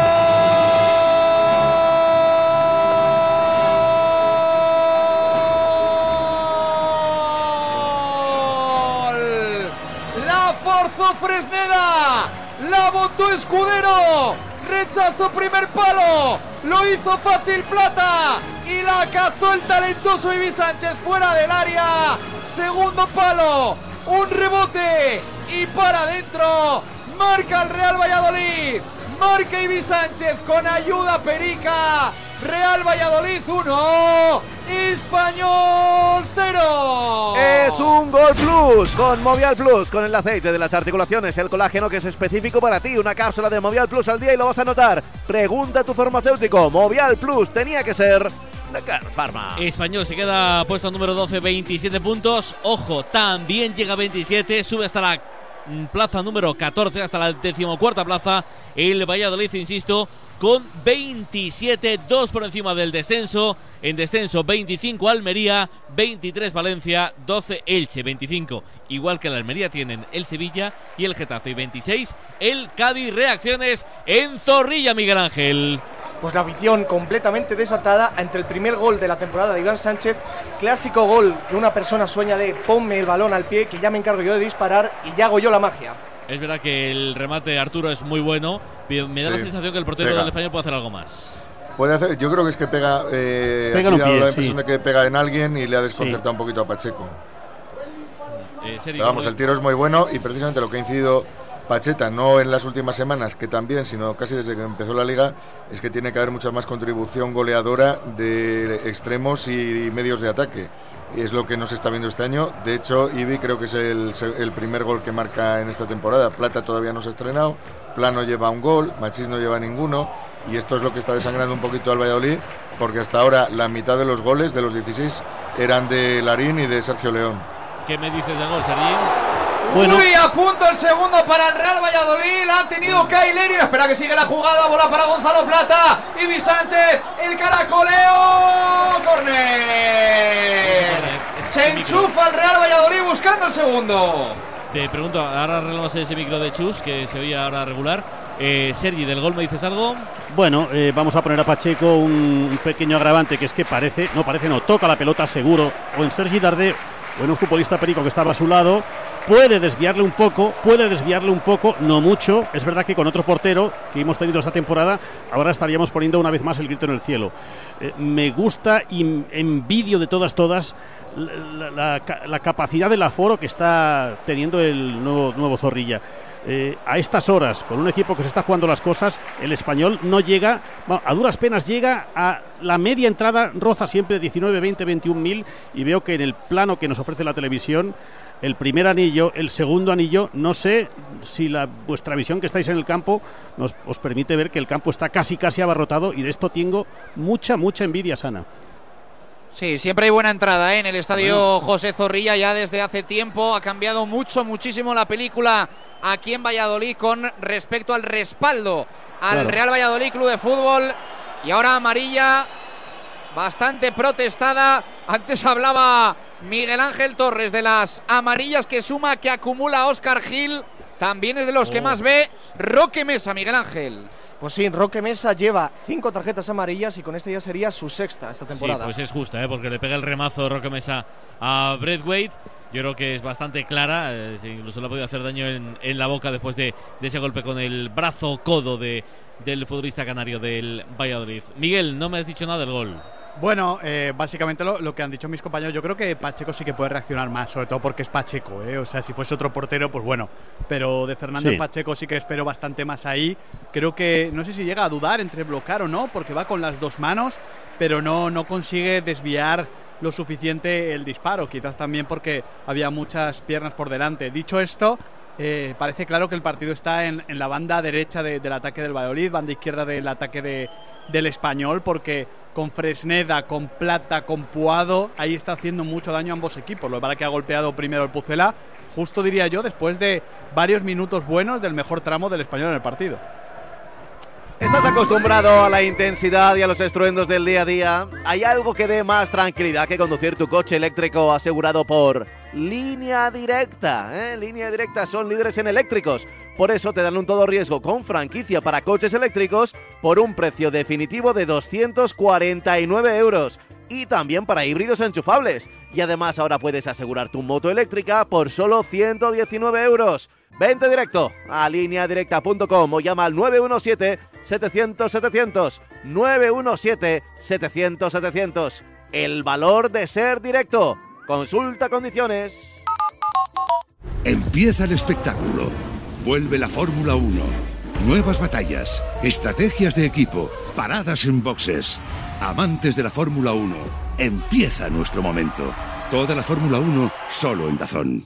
Fresneda. La botó Escudero. Rechazó primer palo. Lo hizo fácil Plata. Y la cazó el talentoso Ibi Sánchez fuera del área. Segundo palo. Un rebote. Y para adentro. Marca el Real Valladolid. Marca Ibi Sánchez con ayuda Perica. Real Valladolid 1. Español 0. Es un Gol Plus con Movial Plus, con el aceite de las articulaciones, el colágeno que es específico para ti. Una cápsula de Movial Plus al día y lo vas a notar. Pregunta a tu farmacéutico. Movial Plus tenía que ser de Car Pharma. Español se queda puesto número 12, 27 puntos. Ojo, también llega a 27, sube hasta la mm, plaza número 14, hasta la decimocuarta plaza. El Valladolid, insisto, con 27, 2 por encima del descenso. En descenso 25 Almería, 23 Valencia, 12 Elche, 25 igual que la Almería tienen el Sevilla y el Getafe, y 26 el Cádiz. Reacciones en Zorrilla, Miguel Ángel. Pues la afición completamente desatada ante el primer gol de la temporada de Iván Sánchez. Clásico gol que una persona sueña de ponme el balón al pie, que ya me encargo yo de disparar y ya hago yo la magia. Es verdad que el remate de Arturo es muy bueno, pero me da la sensación que el portero pega. del español puede hacer algo más. Puede hacer, yo creo que es que pega. Eh, Pega un pie, la impresión sí. de que pega en alguien y le ha desconcertado un poquito a Pacheco. Eh, Pero vamos, ¿cómo- el tiro es muy bueno y precisamente lo que ha incidido Pacheta, no en las últimas semanas, que también, sino casi desde que empezó la liga, es que tiene que haber mucha más contribución goleadora de extremos y medios de ataque. Es lo que no se está viendo este año. De hecho, Ibi creo que es el, primer gol que marca en esta temporada. Plata todavía no se ha estrenado, Plano lleva un gol, Machís no lleva ninguno. Y esto es lo que está desangrando un poquito al Valladolid, porque hasta ahora la mitad de los goles, de los 16, eran de Larín y de Sergio León. ¿Qué me dices de gol, Sergi? Bueno. Uy, a punto el segundo para el Real Valladolid. La ha tenido Kailer y espera que sigue la jugada. Bola para Gonzalo Plata. Ibi Sánchez. El caracoleo. Corner. Se enchufa el Real Valladolid buscando el segundo. Te pregunto, ahora arreglamos ese micro de Chus, que se oía ahora regular. Eh, Sergi, ¿del gol me dices algo? Bueno, eh, vamos a poner a Pacheco un, un pequeño agravante que es que parece, no parece, no, toca la pelota seguro, o en Sergi Dardé, o en un futbolista perico que estaba a su lado, puede desviarle un poco, puede desviarle un poco, no mucho. Es verdad que con otro portero que hemos tenido esta temporada, ahora estaríamos poniendo una vez más el grito en el cielo. Eh, me gusta y envidio de todas, todas la capacidad del aforo que está teniendo el nuevo, nuevo Zorrilla. Eh, a estas horas, con un equipo que se está jugando las cosas, el español no llega, bueno, a duras penas llega a la media entrada, roza siempre 19, 20, 21 mil y veo que en el plano que nos ofrece la televisión, el primer anillo, el segundo anillo, no sé si la, vuestra visión que estáis en el campo nos, os permite ver que el campo está casi, casi abarrotado y de esto tengo mucha, mucha envidia sana. Sí, siempre hay buena entrada ¿eh? en el estadio José Zorrilla ya desde hace tiempo. Ha cambiado mucho, muchísimo la película aquí en Valladolid con respecto al respaldo al Claro. Real Valladolid Club de Fútbol. Y ahora amarilla, bastante protestada. Antes hablaba Miguel Ángel Torres de las amarillas que suma, que acumula Oscar Gil. También es de los que Oh. más ve Roque Mesa, Miguel Ángel. Pues sí, Roque Mesa lleva cinco tarjetas amarillas y con este ya sería su sexta esta temporada. Sí, pues es justa, ¿eh? porque le pega el remazo Roque Mesa a Braithwaite. Yo creo que es bastante clara, eh, incluso le ha podido hacer daño en, en la boca después de, de ese golpe con el brazo codo de, del futbolista canario del Valladolid. Miguel, no me has dicho nada del gol. Bueno, eh, básicamente lo, lo que han dicho mis compañeros, yo creo que Pacheco sí que puede reaccionar más, sobre todo porque es Pacheco, ¿eh? o sea, si fuese otro portero, pues bueno, pero de Fernando Sí. Pacheco sí que espero bastante más ahí. Creo que no sé si llega a dudar entre bloquear o no, porque va con las dos manos, pero no, no consigue desviar lo suficiente el disparo, quizás también porque había muchas piernas por delante. Dicho esto, eh, parece claro que el partido está en, en la banda derecha de- del ataque del Valladolid, banda izquierda del ataque de- del español, porque con Fresneda, con Plata, con Puado, ahí está haciendo mucho daño a ambos equipos. Lo para que ha golpeado primero el Pucela, justo diría yo, después de varios minutos buenos del mejor tramo del español en el partido. ¿Estás acostumbrado a la intensidad y a los estruendos del día a día? ¿Hay algo que dé más tranquilidad que conducir tu coche eléctrico asegurado por Línea Directa? ¿eh? Línea Directa son líderes en eléctricos. Por eso te dan un todo riesgo con franquicia para coches eléctricos por un precio definitivo de 249 euros. Y también para híbridos enchufables. Y además ahora puedes asegurar tu moto eléctrica por solo 119 euros. Vente directo a lineadirecta.com o llama al 917-700-700. 917-700-700. El valor de ser directo. Consulta condiciones. Empieza el espectáculo. Vuelve la Fórmula 1. Nuevas batallas, estrategias de equipo, paradas en boxes. Amantes de la Fórmula 1, empieza nuestro momento. Toda la Fórmula 1 solo en Dazón.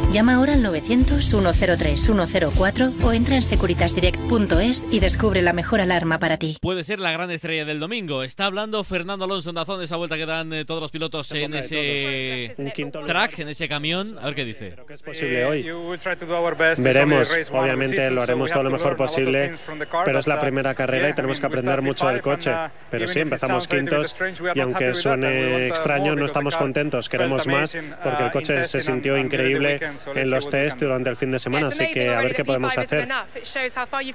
Llama ahora al 900-103-104 o entra en securitasdirect.es y descubre la mejor alarma para ti. Puede ser la gran estrella del domingo. Está hablando Fernando Alonso en Dazón de esa vuelta que dan eh, todos los pilotos en ese quinto track, en ese camión. A ver qué dice. es posible hoy. Veremos, obviamente lo haremos todo lo mejor posible, pero es la primera carrera y tenemos que aprender mucho del coche. Pero sí, empezamos quintos y aunque suene extraño, no estamos contentos, queremos más porque el coche se sintió increíble en los test durante el fin de semana, así que a ver qué podemos hacer.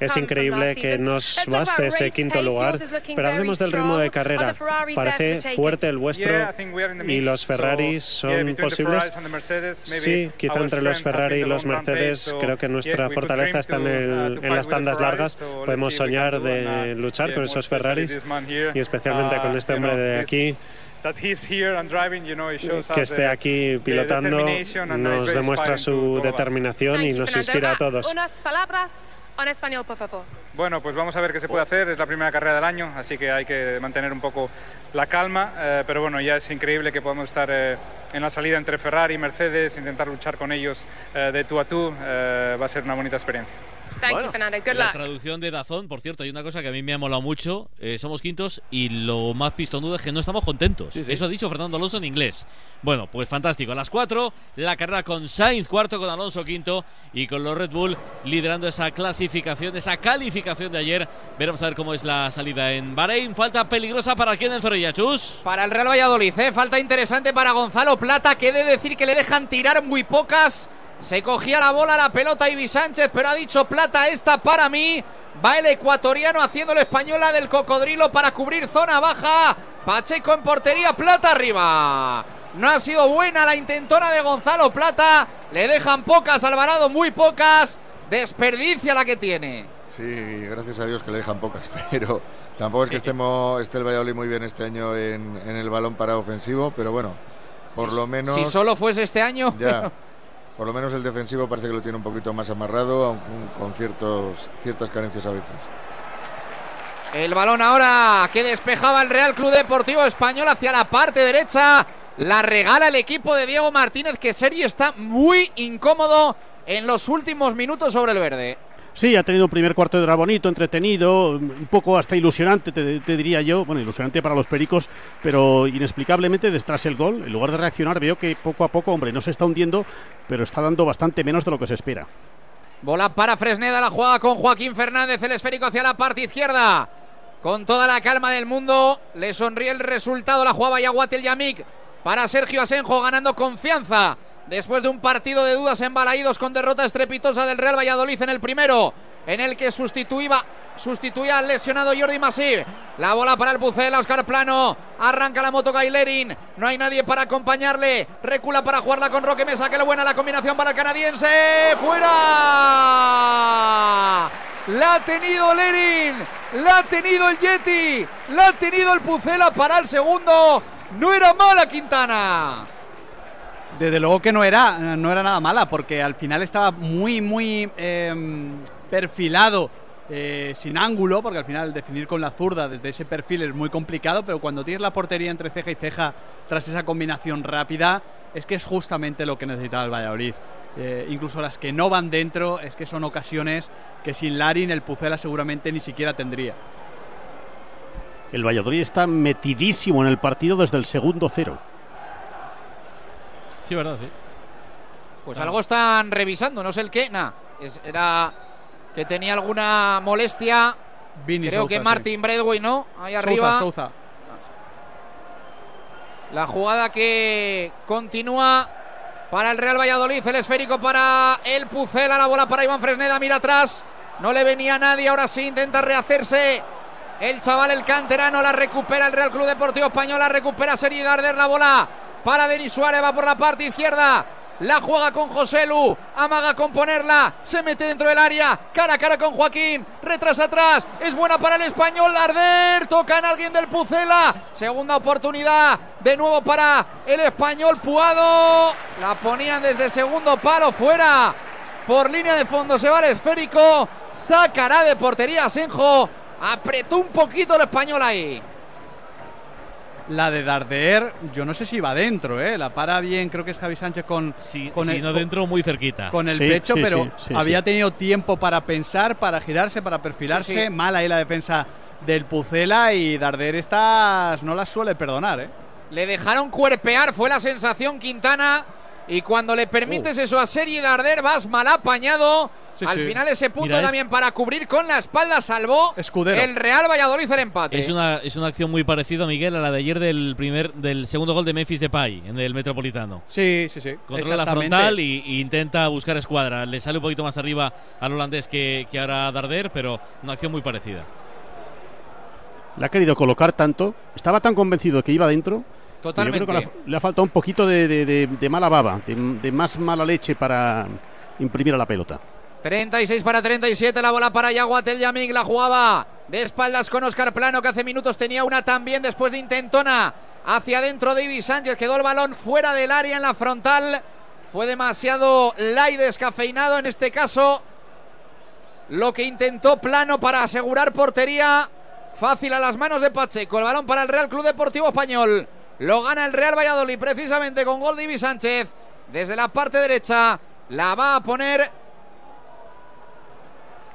Es increíble que nos baste ese quinto lugar, pero hablemos del ritmo de carrera. Parece fuerte el vuestro y los Ferraris son posibles. Sí, quizá entre los Ferrari y los Mercedes creo que nuestra fortaleza está en, el- en las tandas largas. Podemos soñar de luchar con esos Ferraris y especialmente con este hombre de aquí que esté aquí pilotando nos demuestra su determinación y nos inspira a todos. Unas palabras en español, por favor. Bueno, pues vamos a ver qué se puede hacer. Es la primera carrera del año, así que hay que mantener un poco la calma. eh, pero bueno, ya es increíble que podamos estar eh, en la salida entre Ferrari y Mercedes, intentar luchar con ellos eh, de tú a tú. eh, va a ser una bonita experiencia. Thank you, Fernando. Good La luck. traducción de Dazón, por cierto, hay una cosa que a mí me ha molado mucho. eh, somos quintos y lo más pistonudo es que no estamos contentos. Eso ha dicho Fernando Alonso en inglés. Bueno, pues fantástico. A las 4, la carrera con Sainz cuarto, con Alonso quinto y con los Red Bull liderando esa clasificación, esa calificación de ayer. Veremos a ver cómo es la salida en Bahrein. Falta peligrosa para quién en Zorrilla, Chus. Para el Real Valladolid, ¿eh? falta interesante para Gonzalo Plata, que he de decir que le dejan tirar muy pocas. Se cogía la bola, la pelota Ibi Sánchez, pero ha dicho Plata, esta para mí. Va el ecuatoriano haciendo la española del cocodrilo para cubrir zona baja. Pacheco en portería, Plata arriba. No ha sido buena la intentona de Gonzalo Plata. Le dejan pocas, Alvarado, muy pocas. Desperdicia la que tiene. Sí, gracias a Dios que le dejan pocas, pero tampoco es que estemos, esté el Valladolid muy bien este año en, en el balón para ofensivo, pero bueno, por lo menos... Si solo fuese este año. Ya, por lo menos el defensivo parece que lo tiene un poquito más amarrado, con ciertos, ciertas carencias a veces. El balón ahora que despejaba el Real Club Deportivo Español hacia la parte derecha. La regala el equipo de Diego Martínez, que Sergi está muy incómodo en los últimos minutos sobre el verde. Sí, ha tenido un primer cuarto de hora bonito, entretenido, un poco hasta ilusionante, te, diría yo. Bueno, ilusionante para los pericos, pero inexplicablemente detrás el gol, en lugar de reaccionar, veo que poco a poco, hombre, no se está hundiendo, pero está dando bastante menos de lo que se espera. Bola para Fresneda, la jugada con Joaquín Fernández, el esférico hacia la parte izquierda. Con toda la calma del mundo, le sonríe el resultado, la jugaba Yaguatel Yamik para Sergio Asenjo, ganando confianza Después de un partido de dudas embalaídos con derrota estrepitosa del Real Valladolid en el primero, en el que sustituía, sustituía al lesionado Jordi Masip. La bola para el Pucela, Oscar Plano. Arranca la moto Gailerin. No hay nadie para acompañarle. Recula para jugarla con Roque Mesa. Que lo buena la combinación para el canadiense. ¡Fuera! La ha tenido Lerin. La ha tenido el Yeti. La ha tenido el Pucela para el segundo. No era mala Quintana. Desde luego que no era, no era nada mala, porque al final estaba muy, muy eh, perfilado, eh, sin ángulo, porque al final definir con la zurda desde ese perfil es muy complicado, pero cuando tienes la portería entre ceja y ceja tras esa combinación rápida, es que es justamente lo que necesitaba el Valladolid. Eh, incluso las que no van dentro, es que son ocasiones que sin Larin el Pucela seguramente ni siquiera tendría. El Valladolid está metidísimo en el partido desde el segundo cero. Sí, verdad, sí. Pues algo están revisando, no sé el qué. Nah, es- era que tenía alguna molestia. Creo Souza, que sí. Martin Bradway, ¿no? Ahí Souza, arriba. Souza. La jugada que continúa para el Real Valladolid. El esférico para el Pucela. La bola para Iván Fresneda. Mira atrás. No le venía nadie. Ahora sí intenta rehacerse. El chaval, el canterano, la recupera el Real Club Deportivo Español. La recupera Seri Darder. La bola para Denis Suárez. Va por la parte izquierda. La juega con José Lu, amaga con ponerla, se mete dentro del área, cara a cara con Joaquín, retrasa atrás, es buena para el español. Darder, tocan a alguien del Pucela, segunda oportunidad, de nuevo para el español Puado, la ponían desde segundo palo fuera, por línea de fondo se va el esférico, sacará de portería Senjo, apretó un poquito el español ahí. La de Darder, yo no sé si va dentro, ¿eh? La para bien, creo que es Javi Sánchez con, con si el, no con- dentro, muy cerquita. con el Sí, pecho, sí, pero sí, sí, había sí. tenido tiempo para pensar, para girarse, para perfilarse. Sí, sí. Mal ahí la defensa del Pucela y Darder estas no las suele perdonar, ¿eh? Le dejaron cuerpear, fue la sensación Quintana. Y cuando le permites eso a Sergi Darder, vas mal apañado. Sí, Al sí. final ese punto Mira, es- también para cubrir con la espalda salvó Escudero. el Real Valladolid el empate. Es una, es una acción muy parecida, Miguel, a la de ayer del primer del segundo gol de Memphis Depay en el Metropolitano. Sí, sí, sí. Controla la frontal y, y intenta buscar escuadra. Le sale un poquito más arriba al holandés que, que ahora a Darder, pero una acción muy parecida. Le ha querido colocar tanto, estaba tan convencido de que iba dentro. Totalmente. Yo creo que le ha, faltado un poquito de, de- de- de mala baba, de, más mala leche para imprimir a la pelota. 36 para 37, la bola para Yaguatel Yaming, la jugaba de espaldas con Oscar Plano, que hace minutos tenía una también después de intentona. Hacia adentro David Sánchez, quedó el balón fuera del área en la frontal. Fue demasiado light descafeinado en este caso. Lo que intentó Plano para asegurar portería. Fácil a las manos de Pacheco. El balón para el Real Club Deportivo Español. Lo gana el Real Valladolid precisamente con gol de Ibi Sánchez. Desde la parte derecha la va a poner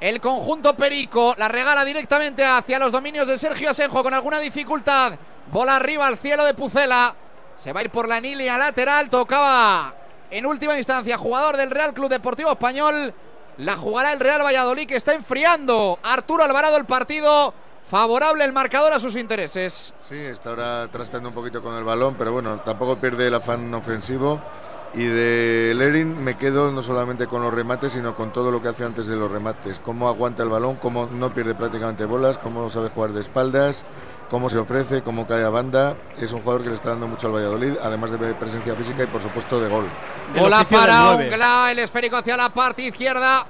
el conjunto Perico. La regala directamente hacia los dominios de Sergio Asenjo con alguna dificultad. Bola arriba al cielo de Pucela. Se va a ir por la línea lateral. Tocaba en última instancia jugador del Real Club Deportivo Español. La jugará el Real Valladolid que está enfriando. Arturo Alvarado el partido. Favorable el marcador a sus intereses. Sí, está ahora trasteando un poquito con el balón, pero bueno, tampoco pierde el afán ofensivo. Y de Lerin me quedo no solamente con los remates, sino con todo lo que hace antes de los remates. Cómo aguanta el balón, cómo no pierde prácticamente bolas, cómo sabe jugar de espaldas, cómo se ofrece, cómo cae a banda. Es un jugador que le está dando mucho al Valladolid, además de presencia física y por supuesto de gol. Bola para. Ungla, el esférico hacia la parte izquierda.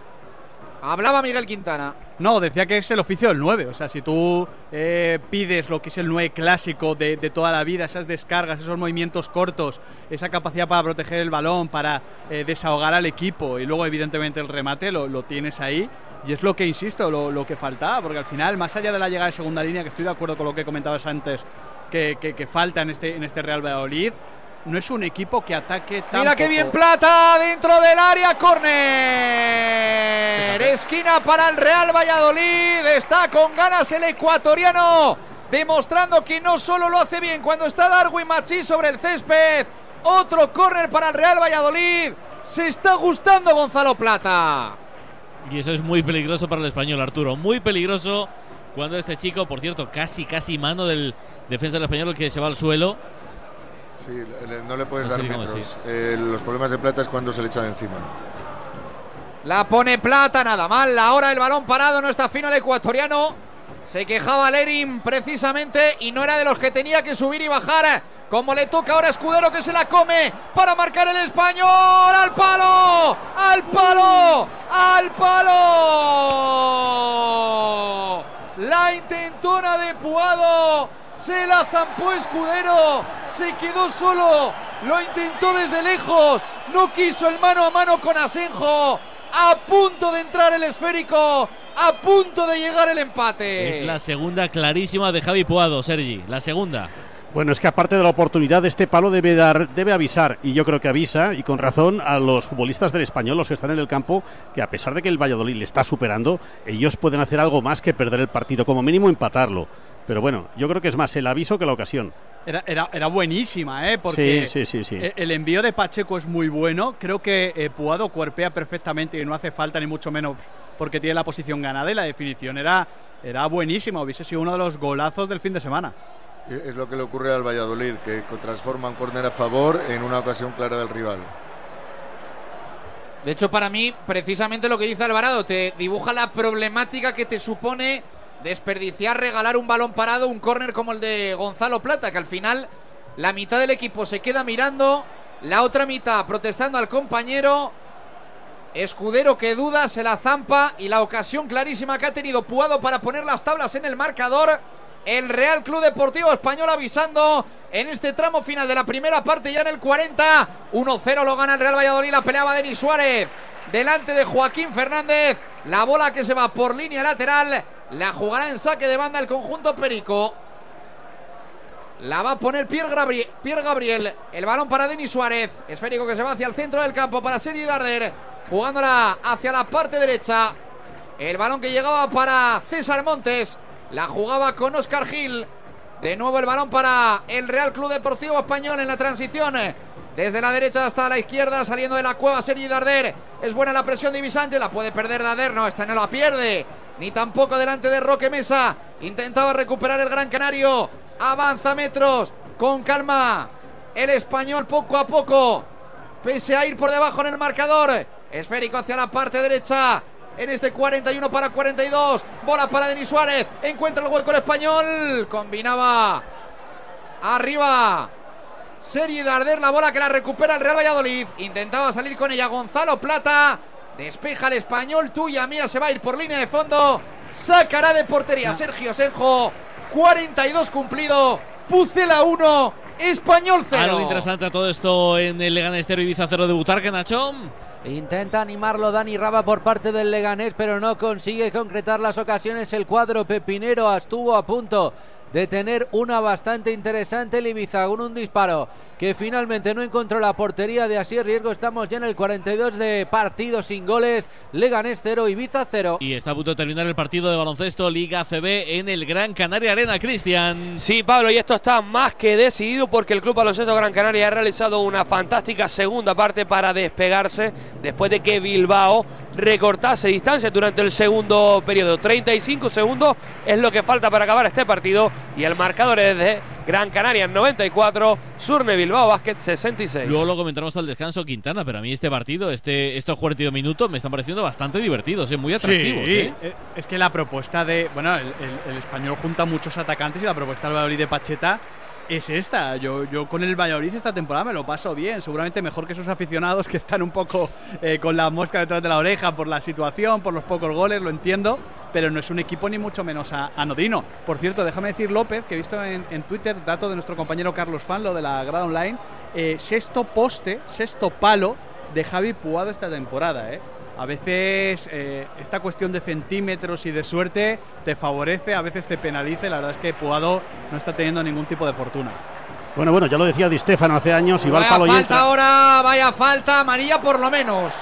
Hablaba Miguel Quintana. No, decía que es el oficio del 9. O sea, si tú eh, pides lo que es el 9 clásico de, toda la vida, esas descargas, esos movimientos cortos, esa capacidad para proteger el balón, para eh, desahogar al equipo y luego, evidentemente, el remate lo, tienes ahí. Y es lo que, insisto, lo, que faltaba, porque al final, más allá de la llegada de segunda línea, que estoy de acuerdo con lo que comentabas antes, que falta en este, en este Real Valladolid, no es un equipo que ataque tan Mira qué bien Plata dentro del área, córner. Esquina para el Real Valladolid. Está con ganas el ecuatoriano, demostrando que no solo lo hace bien cuando está Darwin Machís sobre el césped. Otro córner para el Real Valladolid. Se está gustando Gonzalo Plata. Y eso es muy peligroso para el español, Arturo. Muy peligroso cuando este chico, por cierto, casi, casi mano del defensa del español que se va al suelo. Sí, no le puedes No dar metros. Eh, los problemas de plata es cuando se le echa de encima. La pone plata, nada mal. Ahora el balón parado, no está fino el ecuatoriano. Se quejaba Lerin precisamente y no era de los que tenía que subir y bajar. Como le toca ahora a Escudero que se la come para marcar el español. ¡Al palo! ¡Al palo! ¡Al palo! La intentona de Puado. Se la zampó Escudero. Se quedó solo. Lo intentó desde lejos. No quiso el mano a mano con Asenjo. A punto de entrar el esférico. A punto de llegar el empate. Es la segunda clarísima de Javi Puado, Sergi. La segunda. Bueno, es que aparte de la oportunidad, este palo debe dar, debe avisar, y yo creo que avisa, y con razón, a los futbolistas del español, los que están en el campo, que a pesar de que el Valladolid le está superando, ellos pueden hacer algo más que perder el partido, como mínimo empatarlo. Pero bueno, yo creo que es más el aviso que la ocasión. Era, era, era buenísima, ¿eh? Porque Sí, sí, sí, sí. e- el envío de Pacheco es muy bueno. Creo que eh, Puado cuerpea perfectamente y no hace falta ni mucho menos porque tiene la posición ganada y la definición era, era buenísima. Hubiese sido uno de los golazos del fin de semana. Eh, Es lo que le ocurre al Valladolid, que transforma un córner a favor en una ocasión clara del rival. De hecho, para mí, precisamente lo que dice Alvarado, te dibuja la problemática que te supone desperdiciar, regalar un balón parado, un córner como el de Gonzalo Plata, que al final la mitad del equipo se queda mirando, la otra mitad protestando al compañero. Escudero que duda, se la zampa y la ocasión clarísima que ha tenido Puado para poner las tablas en el marcador. El Real Club Deportivo Español avisando en este tramo final de la primera parte, ya en el 40. 1-0 lo gana el Real Valladolid, la peleaba Denis Suárez. Delante de Joaquín Fernández, la bola que se va por línea lateral, la jugará en saque de banda el conjunto Perico. La va a poner Pierre, Gabri- Pierre Gabriel. El balón para Denis Suárez. Esférico que se va hacia el centro del campo para Sergi Darder. Jugándola hacia la parte derecha. El balón que llegaba para César Montes. La jugaba con Oscar Gil. De nuevo el balón para el Real Club Deportivo Español en la transición. Desde la derecha hasta la izquierda, saliendo de la cueva Sergi Darder. Es buena la presión de Ibi Sánchez, la puede perder Darder. No, esta no la pierde. Ni tampoco delante de Roque Mesa. Intentaba recuperar el Gran Canario. Avanza metros. Con calma. El español poco a poco. Pese a ir por debajo en el marcador. Esférico hacia la parte derecha. En este 41 para 42. Bola para Denis Suárez. Encuentra el hueco el español. Combinaba. Arriba. Serie Darder. La bola que la recupera el Real Valladolid. Intentaba salir con ella Gonzalo Plata. Despeja el español. Tuya mía. Se va a ir por línea de fondo. Sacará de portería Sergio Senjo. 42 cumplido. Pucela 1. Español 0. Algo interesante a todo esto en el Leganés 0 Ibiza 0 de Butarque, Nacho. Intenta animarlo Dani Raba por parte del Leganés, pero no consigue concretar las ocasiones. El cuadro pepinero estuvo a punto de tener una bastante interesante el Ibiza con un disparo que finalmente no encontró la portería de Asier Riesgo. Estamos ya en el 42 de partido sin goles. Leganés 0, Ibiza 0. Y está a punto de terminar el partido de baloncesto Liga CB en el Gran Canaria Arena, Cristian. Sí, Pablo, y esto está más que decidido porque el Club Baloncesto Gran Canaria ha realizado una fantástica segunda parte para despegarse después de que Bilbao recortase distancia durante el segundo periodo. 35 segundos es lo que falta para acabar este partido y el marcador es de Gran Canaria 94, Surne Bilbao Basket 66. Luego lo comentaremos al descanso, Quintana, pero a mí este partido, este, estos 42 minutos me están pareciendo bastante divertidos, ¿eh? muy atractivos. Sí, ¿eh? eh, es que la propuesta de. Bueno, el, el- el español junta muchos atacantes y la propuesta del Valladolid de Pacheta es esta. Yo, yo con el Valladolid esta temporada me lo paso bien, seguramente mejor que sus aficionados que están un poco eh, con la mosca detrás de la oreja por la situación, por los pocos goles, lo entiendo, pero no es un equipo ni mucho menos anodino. Por cierto, déjame decir López, que he visto en, en Twitter dato de nuestro compañero Carlos Fan, lo de la grada online, eh, sexto poste, sexto palo de Javi Puado esta temporada, ¿eh? A veces eh, esta cuestión de centímetros y de suerte te favorece, a veces te penaliza y la verdad es que Puado no está teniendo ningún tipo de fortuna. Bueno, bueno, ya lo decía Di Stefano hace años, y va al Vaya palo y falta entra. ahora, vaya falta, amarilla por lo menos.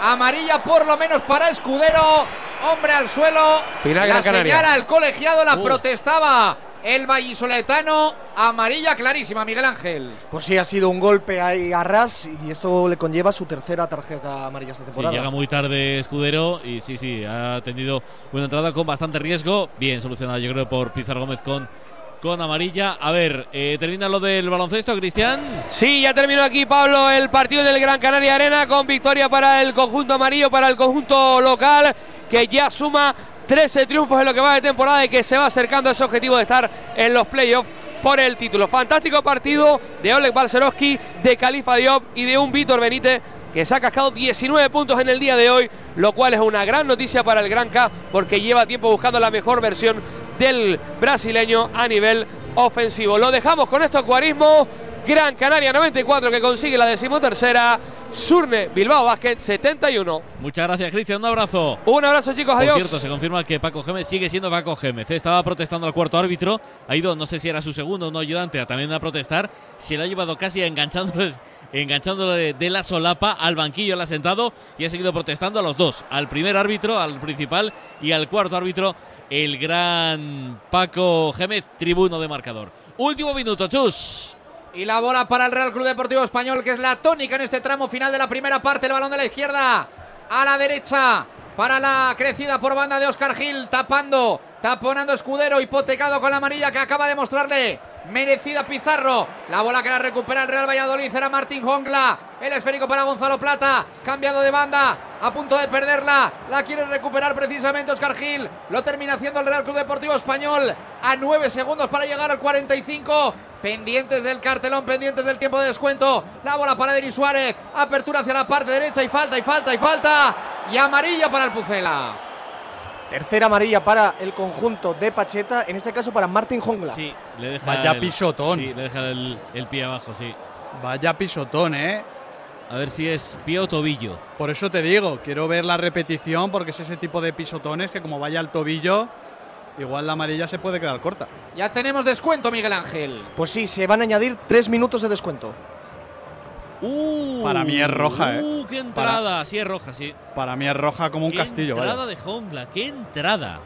Amarilla por lo menos para Escudero. Hombre al suelo. Final la señala el colegiado, la Uh. protestaba el vallisoletano. Amarilla clarísima, Miguel Ángel. Pues sí, ha sido un golpe ahí a ras y esto le conlleva su tercera tarjeta amarilla esta Sí, temporada. llega muy tarde Escudero y sí, sí, ha tenido una entrada con bastante riesgo. Bien solucionada, yo creo, por Pizarro Gómez con, con amarilla. A ver, eh, termina lo del baloncesto, Cristian. Sí, ya terminó aquí Pablo el partido del Gran Canaria Arena con victoria para el conjunto amarillo, para el conjunto local, que ya suma 13 triunfos en lo que va de temporada y que se va acercando a ese objetivo de estar en los playoffs por el título. Fantástico partido de Oleg Balcerowski, de Califa Diop y de un Víctor Benítez que se ha cascado 19 puntos en el día de hoy, lo cual es una gran noticia para el Gran K porque lleva tiempo buscando la mejor versión del brasileño a nivel ofensivo. Lo dejamos con esto, Cuarismo. Gran Canaria 94 que consigue la decimotercera. Surne Bilbao Basket 71. Muchas gracias, Cristian. Un abrazo. Un abrazo, chicos. Por Adiós. cierto, se confirma que Paco Gémez sigue siendo Paco Gémez. ¿eh? Estaba protestando al cuarto árbitro. Ha ido, no sé si era su segundo o no ayudante, a también a protestar. Se lo ha llevado casi enganchándolo, enganchándolo de, de la solapa al banquillo, le ha sentado y ha seguido protestando a los dos. Al primer árbitro, al principal y al cuarto árbitro, el gran Paco Gémez, tribuno de marcador. Último minuto, chus. Y la bola para el Real Club Deportivo Español, que es la tónica en este tramo final de la primera parte. El balón de la izquierda a la derecha para la crecida por banda de Oscar Gil, tapando, taponando Escudero, hipotecado con la amarilla que acaba de mostrarle. Merecida Pizarro. La bola que la recupera el Real Valladolid era Martín Jongla. El esférico para Gonzalo Plata. Cambiado de banda. A punto de perderla. La quiere recuperar precisamente Oscar Gil. Lo termina haciendo el Real Club Deportivo Español. A nueve segundos para llegar al 45. Pendientes del cartelón, pendientes del tiempo de descuento. La bola para Denis Suárez. Apertura hacia la parte derecha y falta, y falta, y falta. Y amarilla para el Pucela. Tercera amarilla para el conjunto de Pacheta, en este caso para Martín Jongla. Sí, le deja Vaya el- pisotón. Sí, le deja el, el pie abajo, sí. Vaya pisotón, ¿eh? A ver si es pie o tobillo. Por eso te digo, quiero ver la repetición porque es ese tipo de pisotones que como vaya al tobillo, igual la amarilla se puede quedar corta. Ya tenemos descuento, Miguel Ángel. Pues sí, se van a añadir tres minutos de descuento. Para mí es roja, ¿eh? Uh, qué entrada. Sí, es roja, sí. Para mí es roja como un Qué castillo, vaya. entrada de Jongla, qué entrada.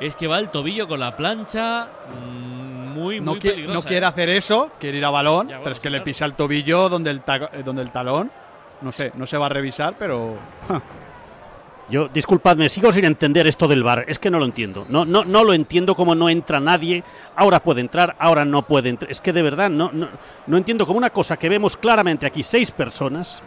Es que va el tobillo con la plancha. mm, muy, No, muy qui- peligrosa. no quiere ¿eh? hacer eso, quiere ir a balón, Ya, bueno, pero es que le pisa el tobillo donde el, ta- donde el talón. No sé, no se va a revisar, pero. Yo, disculpadme, sigo sin entender esto del bar. Es que no lo entiendo. No, no, no lo entiendo como no entra nadie. Ahora puede entrar, ahora no puede entrar. Es que de verdad no, no, no entiendo como una cosa que vemos claramente aquí seis personas.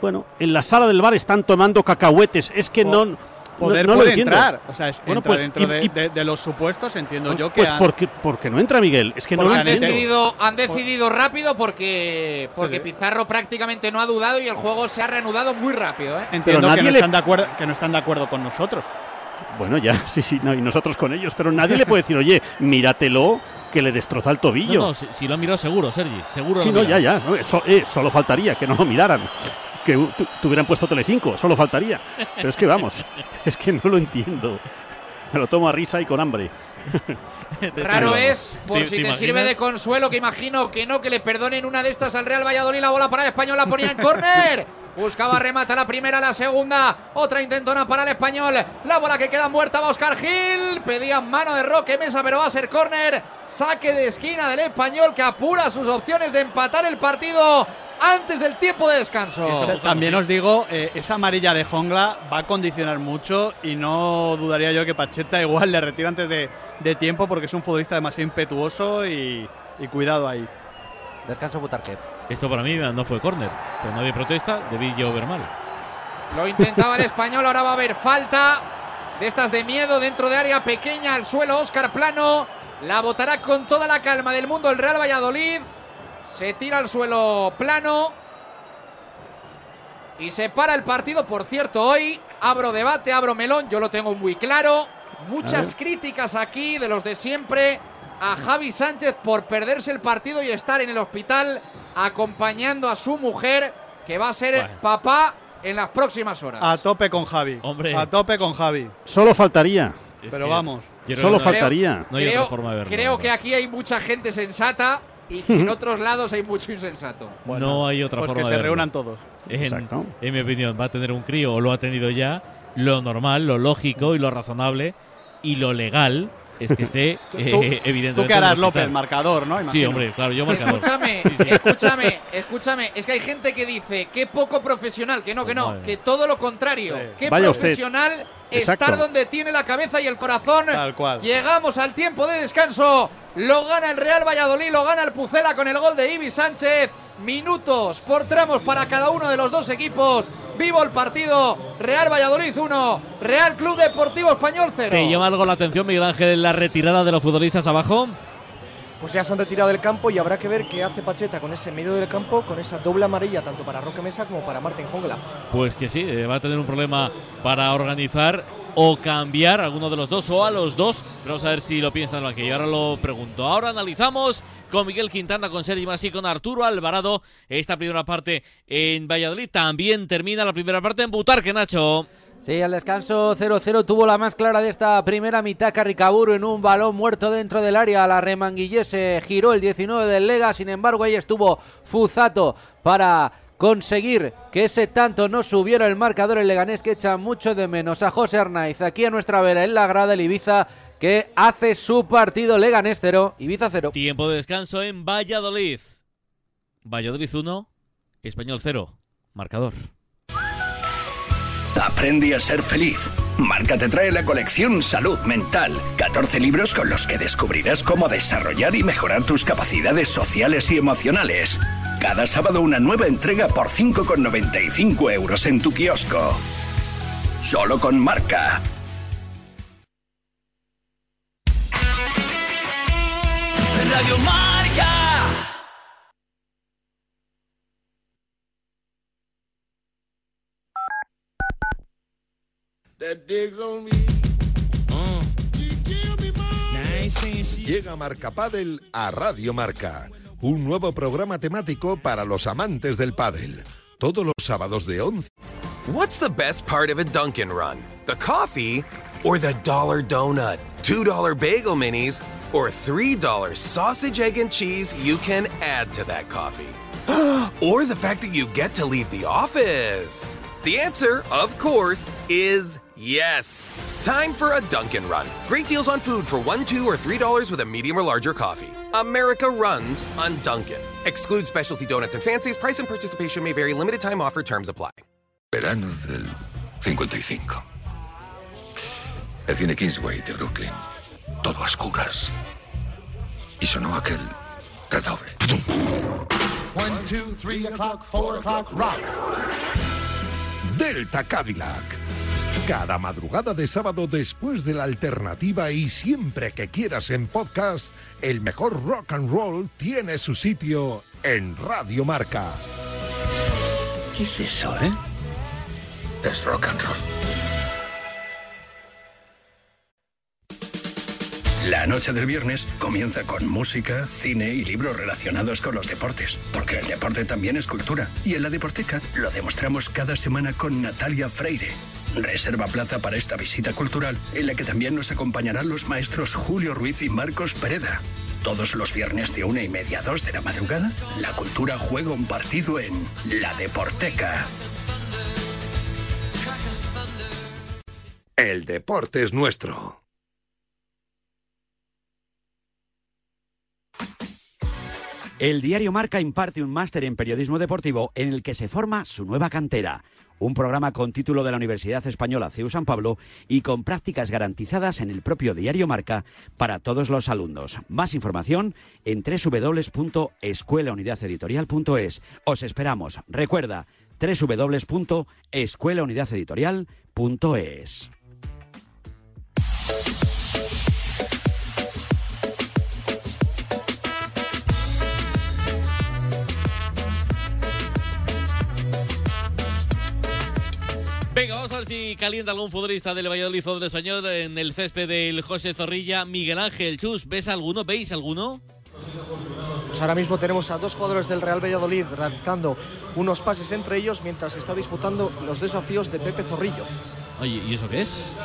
Bueno, en la sala del bar están tomando cacahuetes. Es que no. Poder no, puede entrar. O sea, es, Bueno, entra pues, dentro y- de, y- de- de los supuestos, entiendo yo que. Pues han- porque, porque no entra Miguel. Es que no Porque lo han entiendo. decidido, han decidido rápido porque, porque Sí, sí. Pizarro prácticamente no ha dudado y el juego se ha reanudado muy rápido. ¿eh? Entiendo nadie que no, le- están de acuerdo, que no están de acuerdo con nosotros. Bueno, ya, sí, sí, no, y nosotros con ellos, pero nadie le puede decir, oye, míratelo, que le destroza el tobillo. No, no, si, si lo ha mirado seguro, Sergi. Seguro Sí, lo no, ya, ya. no, eso, eh, solo faltaría que no lo miraran. Que tu- tuvieran puesto Telecinco, solo faltaría. Pero es que vamos, es que no lo entiendo. Me lo tomo a risa y con hambre. Raro es, por ¿Te- si te sirve de consuelo, que imagino que no, que le perdonen una de estas al Real Valladolid. La bola para el español, la ponía en córner. Buscaba remata la primera, la segunda. Otra intentona para el español. La bola que queda muerta va Oscar Gil. Pedían mano de Roque Mesa, pero va a ser córner. Saque de esquina del español que apura sus opciones de empatar el partido antes del tiempo de descanso. También os digo, eh, esa amarilla de Jongla va a condicionar mucho y no dudaría yo que Pacheta igual le retira antes de, de tiempo porque es un futbolista demasiado impetuoso y, y cuidado ahí. Descanso Butarque. Esto para mí no fue córner. Pero nadie protesta, debí yo ver mal. Lo intentaba el español, ahora va a haber falta de estas de miedo dentro de área pequeña al suelo. Oscar Plano la botará con toda la calma del mundo el Real Valladolid. Se tira al suelo Plano y se para el partido. Por cierto, hoy abro debate, abro melón, yo lo tengo muy claro. Muchas críticas aquí de los de siempre a Javi Sánchez por perderse el partido y estar en el hospital acompañando a su mujer, que va a ser Bueno. papá en las próximas horas. A tope con Javi. Hombre. A tope con Javi. Solo faltaría. Es Pero vamos. Solo no- faltaría. No hay creo otra forma de verlo. creo que aquí hay mucha gente sensata y que en otros lados hay mucho insensato. no hay otra Pues forma que de se verlo. reúnan todos. En, Exacto. en mi opinión, va a tener un crío o lo ha tenido ya. Lo normal, lo lógico y lo razonable y lo legal es que esté, eh, tú- evidentemente. tú el harás. López, marcador, ¿no? Sí, Imagino. hombre, claro, yo marcador. Escúchame, escúchame, escúchame. Es que hay gente que dice qué poco profesional, que no, que no, Madre que todo lo contrario. Qué Vaya usted. profesional Exacto. estar donde tiene la cabeza y el corazón. Tal cual. Llegamos al tiempo de descanso. Lo gana el Real Valladolid, lo gana el Pucela con el gol de Ibi Sánchez. Minutos por tramos para cada uno de los dos equipos. Vivo el partido. Real Valladolid 1, Real Club Deportivo Español 0. ¿Te llama algo la atención, Miguel Ángel, la retirada de los futbolistas abajo? Pues ya se han retirado del campo y habrá que ver qué hace Pacheta con ese medio del campo, con esa doble amarilla tanto para Roque Mesa como para Martín Jongla. Pues que sí, eh, va a tener un problema para organizar o cambiar alguno de los dos o a los dos. Vamos a ver si lo piensan en el banquillo. Ahora lo pregunto. Ahora analizamos con Miguel Quintana, con Sergi Masí, y con Arturo Alvarado. Esta primera parte en Valladolid. También termina la primera parte en Butarque, Nacho. Sí, al descanso 0-0 tuvo la más clara de esta primera mitad Carricaburu en un balón muerto dentro del área. La remanguillese giró el 19 del Lega, sin embargo ahí estuvo Fuzato para conseguir que ese tanto no subiera el marcador el Leganés que echa mucho de menos a José Arnaiz aquí a nuestra vera en la grada el Ibiza que hace su partido Leganés 0, Ibiza 0. Tiempo de descanso en Valladolid. Valladolid 1, Español 0. Marcador. Aprende a ser feliz. Marca te trae la colección Salud Mental. 14 libros con los que descubrirás cómo desarrollar y mejorar tus capacidades sociales y emocionales. Cada sábado una nueva entrega por 5,95 euros en tu kiosco. Solo con Marca. Radio Marca. Llega Marca Padel a Radio Marca, un nuevo programa temático para los amantes del pádel. Todos los sábados de 11 What's the best part of a Dunkin' Run? The coffee or the dollar donut? $2 bagel minis or $3 sausage, egg, and cheese you can add to that coffee? or the fact that you get to leave the office? The answer, of course, is yes. Time for a Dunkin' Run. Great deals on food for one, two, or three dollars with a medium or larger coffee. America runs on Dunkin'. Exclude specialty donuts and fancies. Price and participation may vary. Limited time offer. Terms apply. Verano del 55. El cine Kingsway de Brooklyn. Todo a oscuras. Y sonó aquel redoble. One, two, three o'clock, four o'clock, rock. Delta Cadillac. Cada madrugada de sábado después de la alternativa y siempre que quieras en podcast, el mejor rock and roll tiene su sitio en Radio Marca. ¿Qué es eso, eh? Es rock and roll. La noche del viernes comienza con música, cine y libros relacionados con los deportes, porque el deporte también es cultura. Y en la Deporteca lo demostramos cada semana con Natalia Freire. Reserva plaza para esta visita cultural, en la que también nos acompañarán los maestros Julio Ruiz y Marcos Pereda. Todos los viernes de una y media a dos de la madrugada, la cultura juega un partido en La Deporteca. El deporte es nuestro. El diario Marca imparte un máster en periodismo deportivo en el que se forma su nueva cantera. Un programa con título de la Universidad Española CEU San Pablo y con prácticas garantizadas en el propio diario Marca para todos los alumnos. Más información en www.escuelaunidadeditorial.es. Os esperamos. Recuerda, www.escuelaunidadeditorial.es. Venga, vamos a ver si calienta algún futbolista del Valladolid o del Español en el césped del José Zorrilla. Miguel Ángel Chus, ¿ves alguno? ¿Veis alguno? Pues ahora mismo tenemos a dos jugadores del Real Valladolid realizando unos pases entre ellos mientras está disputando los desafíos de Pepe Zorrillo. Oye, ¿y eso qué es?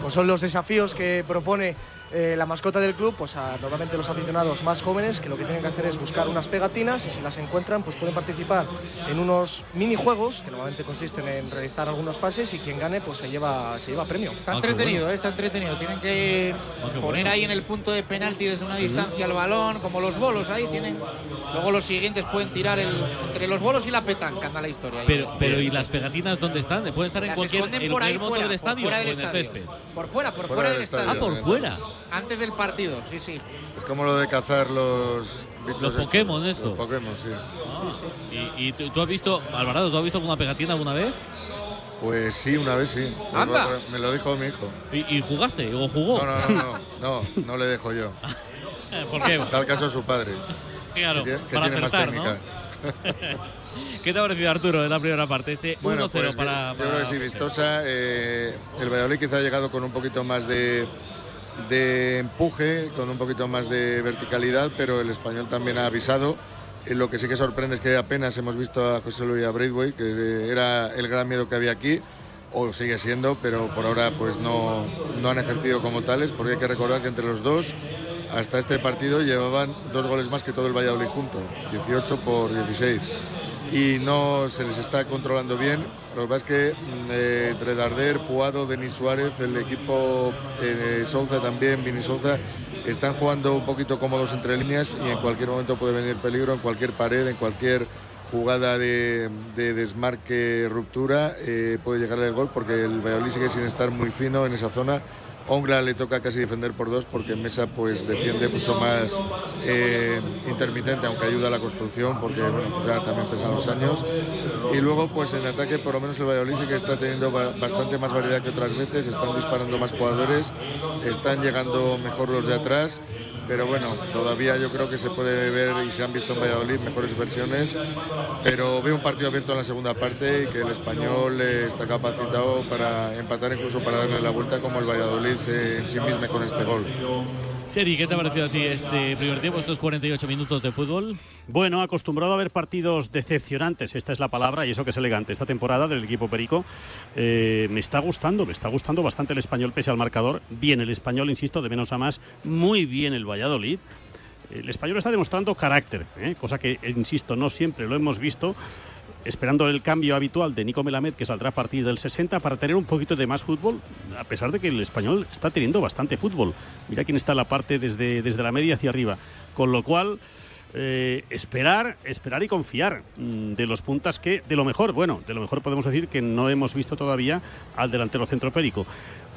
Pues son los desafíos que propone eh, la mascota del club, pues a normalmente los aficionados más jóvenes que lo que tienen que hacer es buscar unas pegatinas y si las encuentran pues pueden participar en unos minijuegos que normalmente consisten en realizar algunos pases y quien gane pues se lleva, se lleva premio. Está entretenido, eh, está entretenido. Tienen que qué poner bueno. ahí en el punto de penalti desde una distancia el balón, como los bolos ahí tienen. Luego los siguientes pueden tirar el, entre los bolos y la petanca, anda la historia. ahí. Pero, pero ¿y las pegatinas dónde están? ¿Pueden estar en Las cualquier esconden en por ahí cualquier fuera, del por estadio fuera o del en el estadio. césped? Por fuera, por Fuera fuera, del del estadio. estadio, Ah, por fuera. Antes del partido, sí, sí. Es como lo de cazar los bichos. Los estos, Pokémon, esto. Los Pokémon, sí. ¿Y, y tú, tú has visto, Alvarado, tú has visto alguna pegatina alguna vez? Pues sí, una vez sí. Anda. Me lo dijo mi hijo. ¿Y, y jugaste o jugó? No, no, no, no, no, no le dejo yo. ¿Por qué? En tal caso su padre. Claro, que, tiene- que para tiene más ¿no? ¿Qué te ha parecido, Arturo, en la primera parte? Este 1-0 Bueno, pues para, yo creo que sí, vistosa. eh, el Valladolid quizá ha llegado con un poquito más de, de empuje, con un poquito más de verticalidad, pero el español también ha avisado. Eh, lo que sí que sorprende es que apenas hemos visto a José Luis Braithwaite, que eh, era el gran miedo que había aquí, o sigue siendo, pero por ahora pues no, no han ejercido como tales, porque hay que recordar que entre los dos, hasta este partido, llevaban dos goles más que todo el Valladolid junto, 18 por 16 y no se les está controlando bien. Lo que pasa es que mm, eh, entre Darder, Puado, Denis Suárez, el equipo eh, Souza también, Vini Souza, están jugando un poquito cómodos entre líneas y en cualquier momento puede venir peligro, en cualquier pared, en cualquier jugada de, de desmarque, ruptura, eh, puede llegar el gol porque el Valladolid sigue sin estar muy fino en esa zona. Ongla le toca casi defender por dos porque Mesa pues defiende mucho más eh, intermitente, aunque ayuda a la construcción porque ya también pesan los años. Y luego pues en ataque por lo menos el Valladolid sí que está teniendo ba- bastante más variedad que otras veces, están disparando más jugadores, están llegando mejor los de atrás. Pero bueno, todavía yo creo que se puede ver y se han visto en Valladolid mejores versiones. Pero veo un partido abierto en la segunda parte y que el español está capacitado para empatar, incluso para darle la vuelta, como el Valladolid se ensimisme con este gol. Seri, ¿qué te ha parecido a ti este primer tiempo, estos 48 minutos de fútbol? Bueno, acostumbrado a ver partidos decepcionantes, esta es la palabra, y eso que es elegante, esta temporada del equipo Perico. eh, me está gustando, me está gustando bastante el español pese al marcador. Bien el español, insisto, de menos a más. Muy bien el Valladolid. El español está demostrando carácter, ¿eh? cosa que, insisto, no siempre lo hemos visto. Esperando el cambio habitual de Nico Melamed, que saldrá a partir del 60, para tener un poquito de más fútbol, a pesar de que el español está teniendo bastante fútbol. Mira quién está en la parte desde, desde la media hacia arriba. Con lo cual, eh, esperar, esperar y confiar mm, de los puntas que, de lo mejor, bueno, de lo mejor podemos decir que no hemos visto todavía al delantero centro Perico.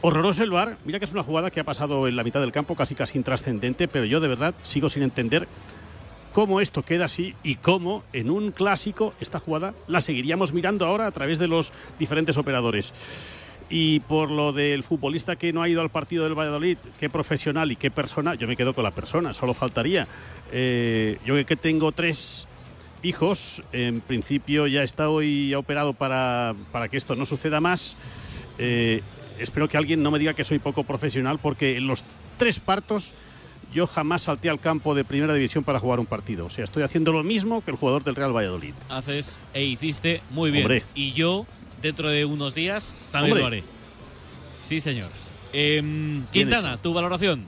Horroroso el VAR, mira que es una jugada que ha pasado en la mitad del campo casi casi intrascendente, pero yo de verdad sigo sin entender cómo esto queda así y cómo en un clásico esta jugada la seguiríamos mirando ahora a través de los diferentes operadores. Y por lo del futbolista que no ha ido al partido del Valladolid, qué profesional y qué persona, yo me quedo con la persona, solo faltaría. Eh, yo que tengo tres hijos, en principio ya está hoy operado para, para que esto no suceda más. Eh, espero que alguien no me diga que soy poco profesional porque en los tres partos yo jamás salté al campo de primera división para jugar un partido. O sea, estoy haciendo lo mismo que el jugador del Real Valladolid. Haces e hiciste muy bien. Hombre. Y yo, dentro de unos días, también Hombre. lo haré. Sí, señor. Em, Quintana, tu valoración.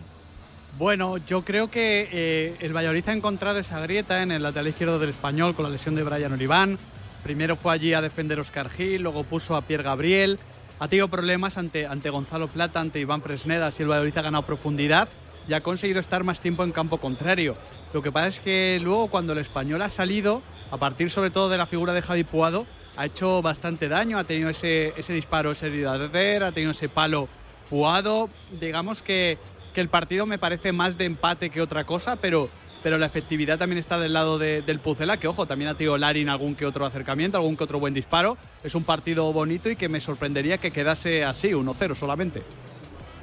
Bueno, yo creo que eh, el Valladolid ha encontrado esa grieta en el lateral izquierdo del español con la lesión de Brian Oliván. Primero fue allí a defender Oscar Gil, luego puso a Pierre Gabriel. Ha tenido problemas ante, ante Gonzalo Plata, ante Iván Fresnedas y el Valladolid ha ganado profundidad y ha conseguido estar más tiempo en campo contrario. Lo que pasa es que luego cuando el español ha salido, a partir sobre todo de la figura de Javi Puado, ha hecho bastante daño, ha tenido ese, ese disparo, ese Darder, ha tenido ese palo Puado. Digamos que, que el partido me parece más de empate que otra cosa, pero, pero la efectividad también está del lado de- del Pucela, que ojo, también ha tenido Larin algún que otro acercamiento, algún que otro buen disparo. Es un partido bonito y que me sorprendería que quedase así, 1-0 solamente.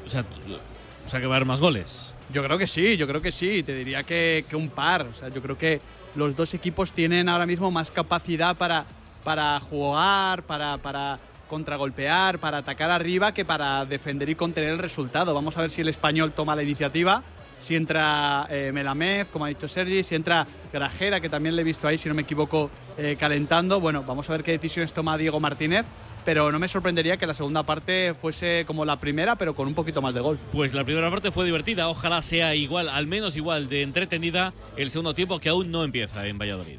O sea, sea, que va a haber más goles. Yo creo que sí, yo creo que sí. Te diría que, que un par. O sea, yo creo que los dos equipos tienen ahora mismo más capacidad para, para jugar, para, para contragolpear, para atacar arriba que para defender y contener el resultado. Vamos a ver si el español toma la iniciativa. Si entra eh, Melamed, como ha dicho Sergi, si entra Grajera, que también le he visto ahí, si no me equivoco, eh, calentando. Bueno, vamos a ver qué decisiones toma Diego Martínez. Pero no me sorprendería que la segunda parte fuese como la primera, pero con un poquito más de gol. Pues la primera parte fue divertida, ojalá sea igual, al menos igual de entretenida el segundo tiempo que aún no empieza en Valladolid.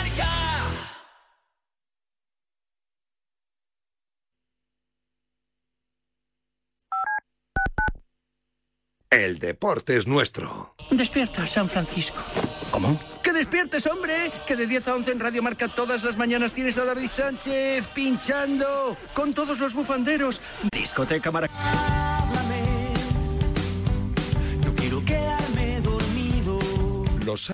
El deporte es nuestro. Despierta, San Francisco. ¿Cómo? ¡Que despiertes, hombre! Que de 10 a 11 en Radio Marca todas las mañanas tienes a David Sánchez pinchando con todos los bufanderos. Discoteca Marac. No quiero quedarme dormido. Los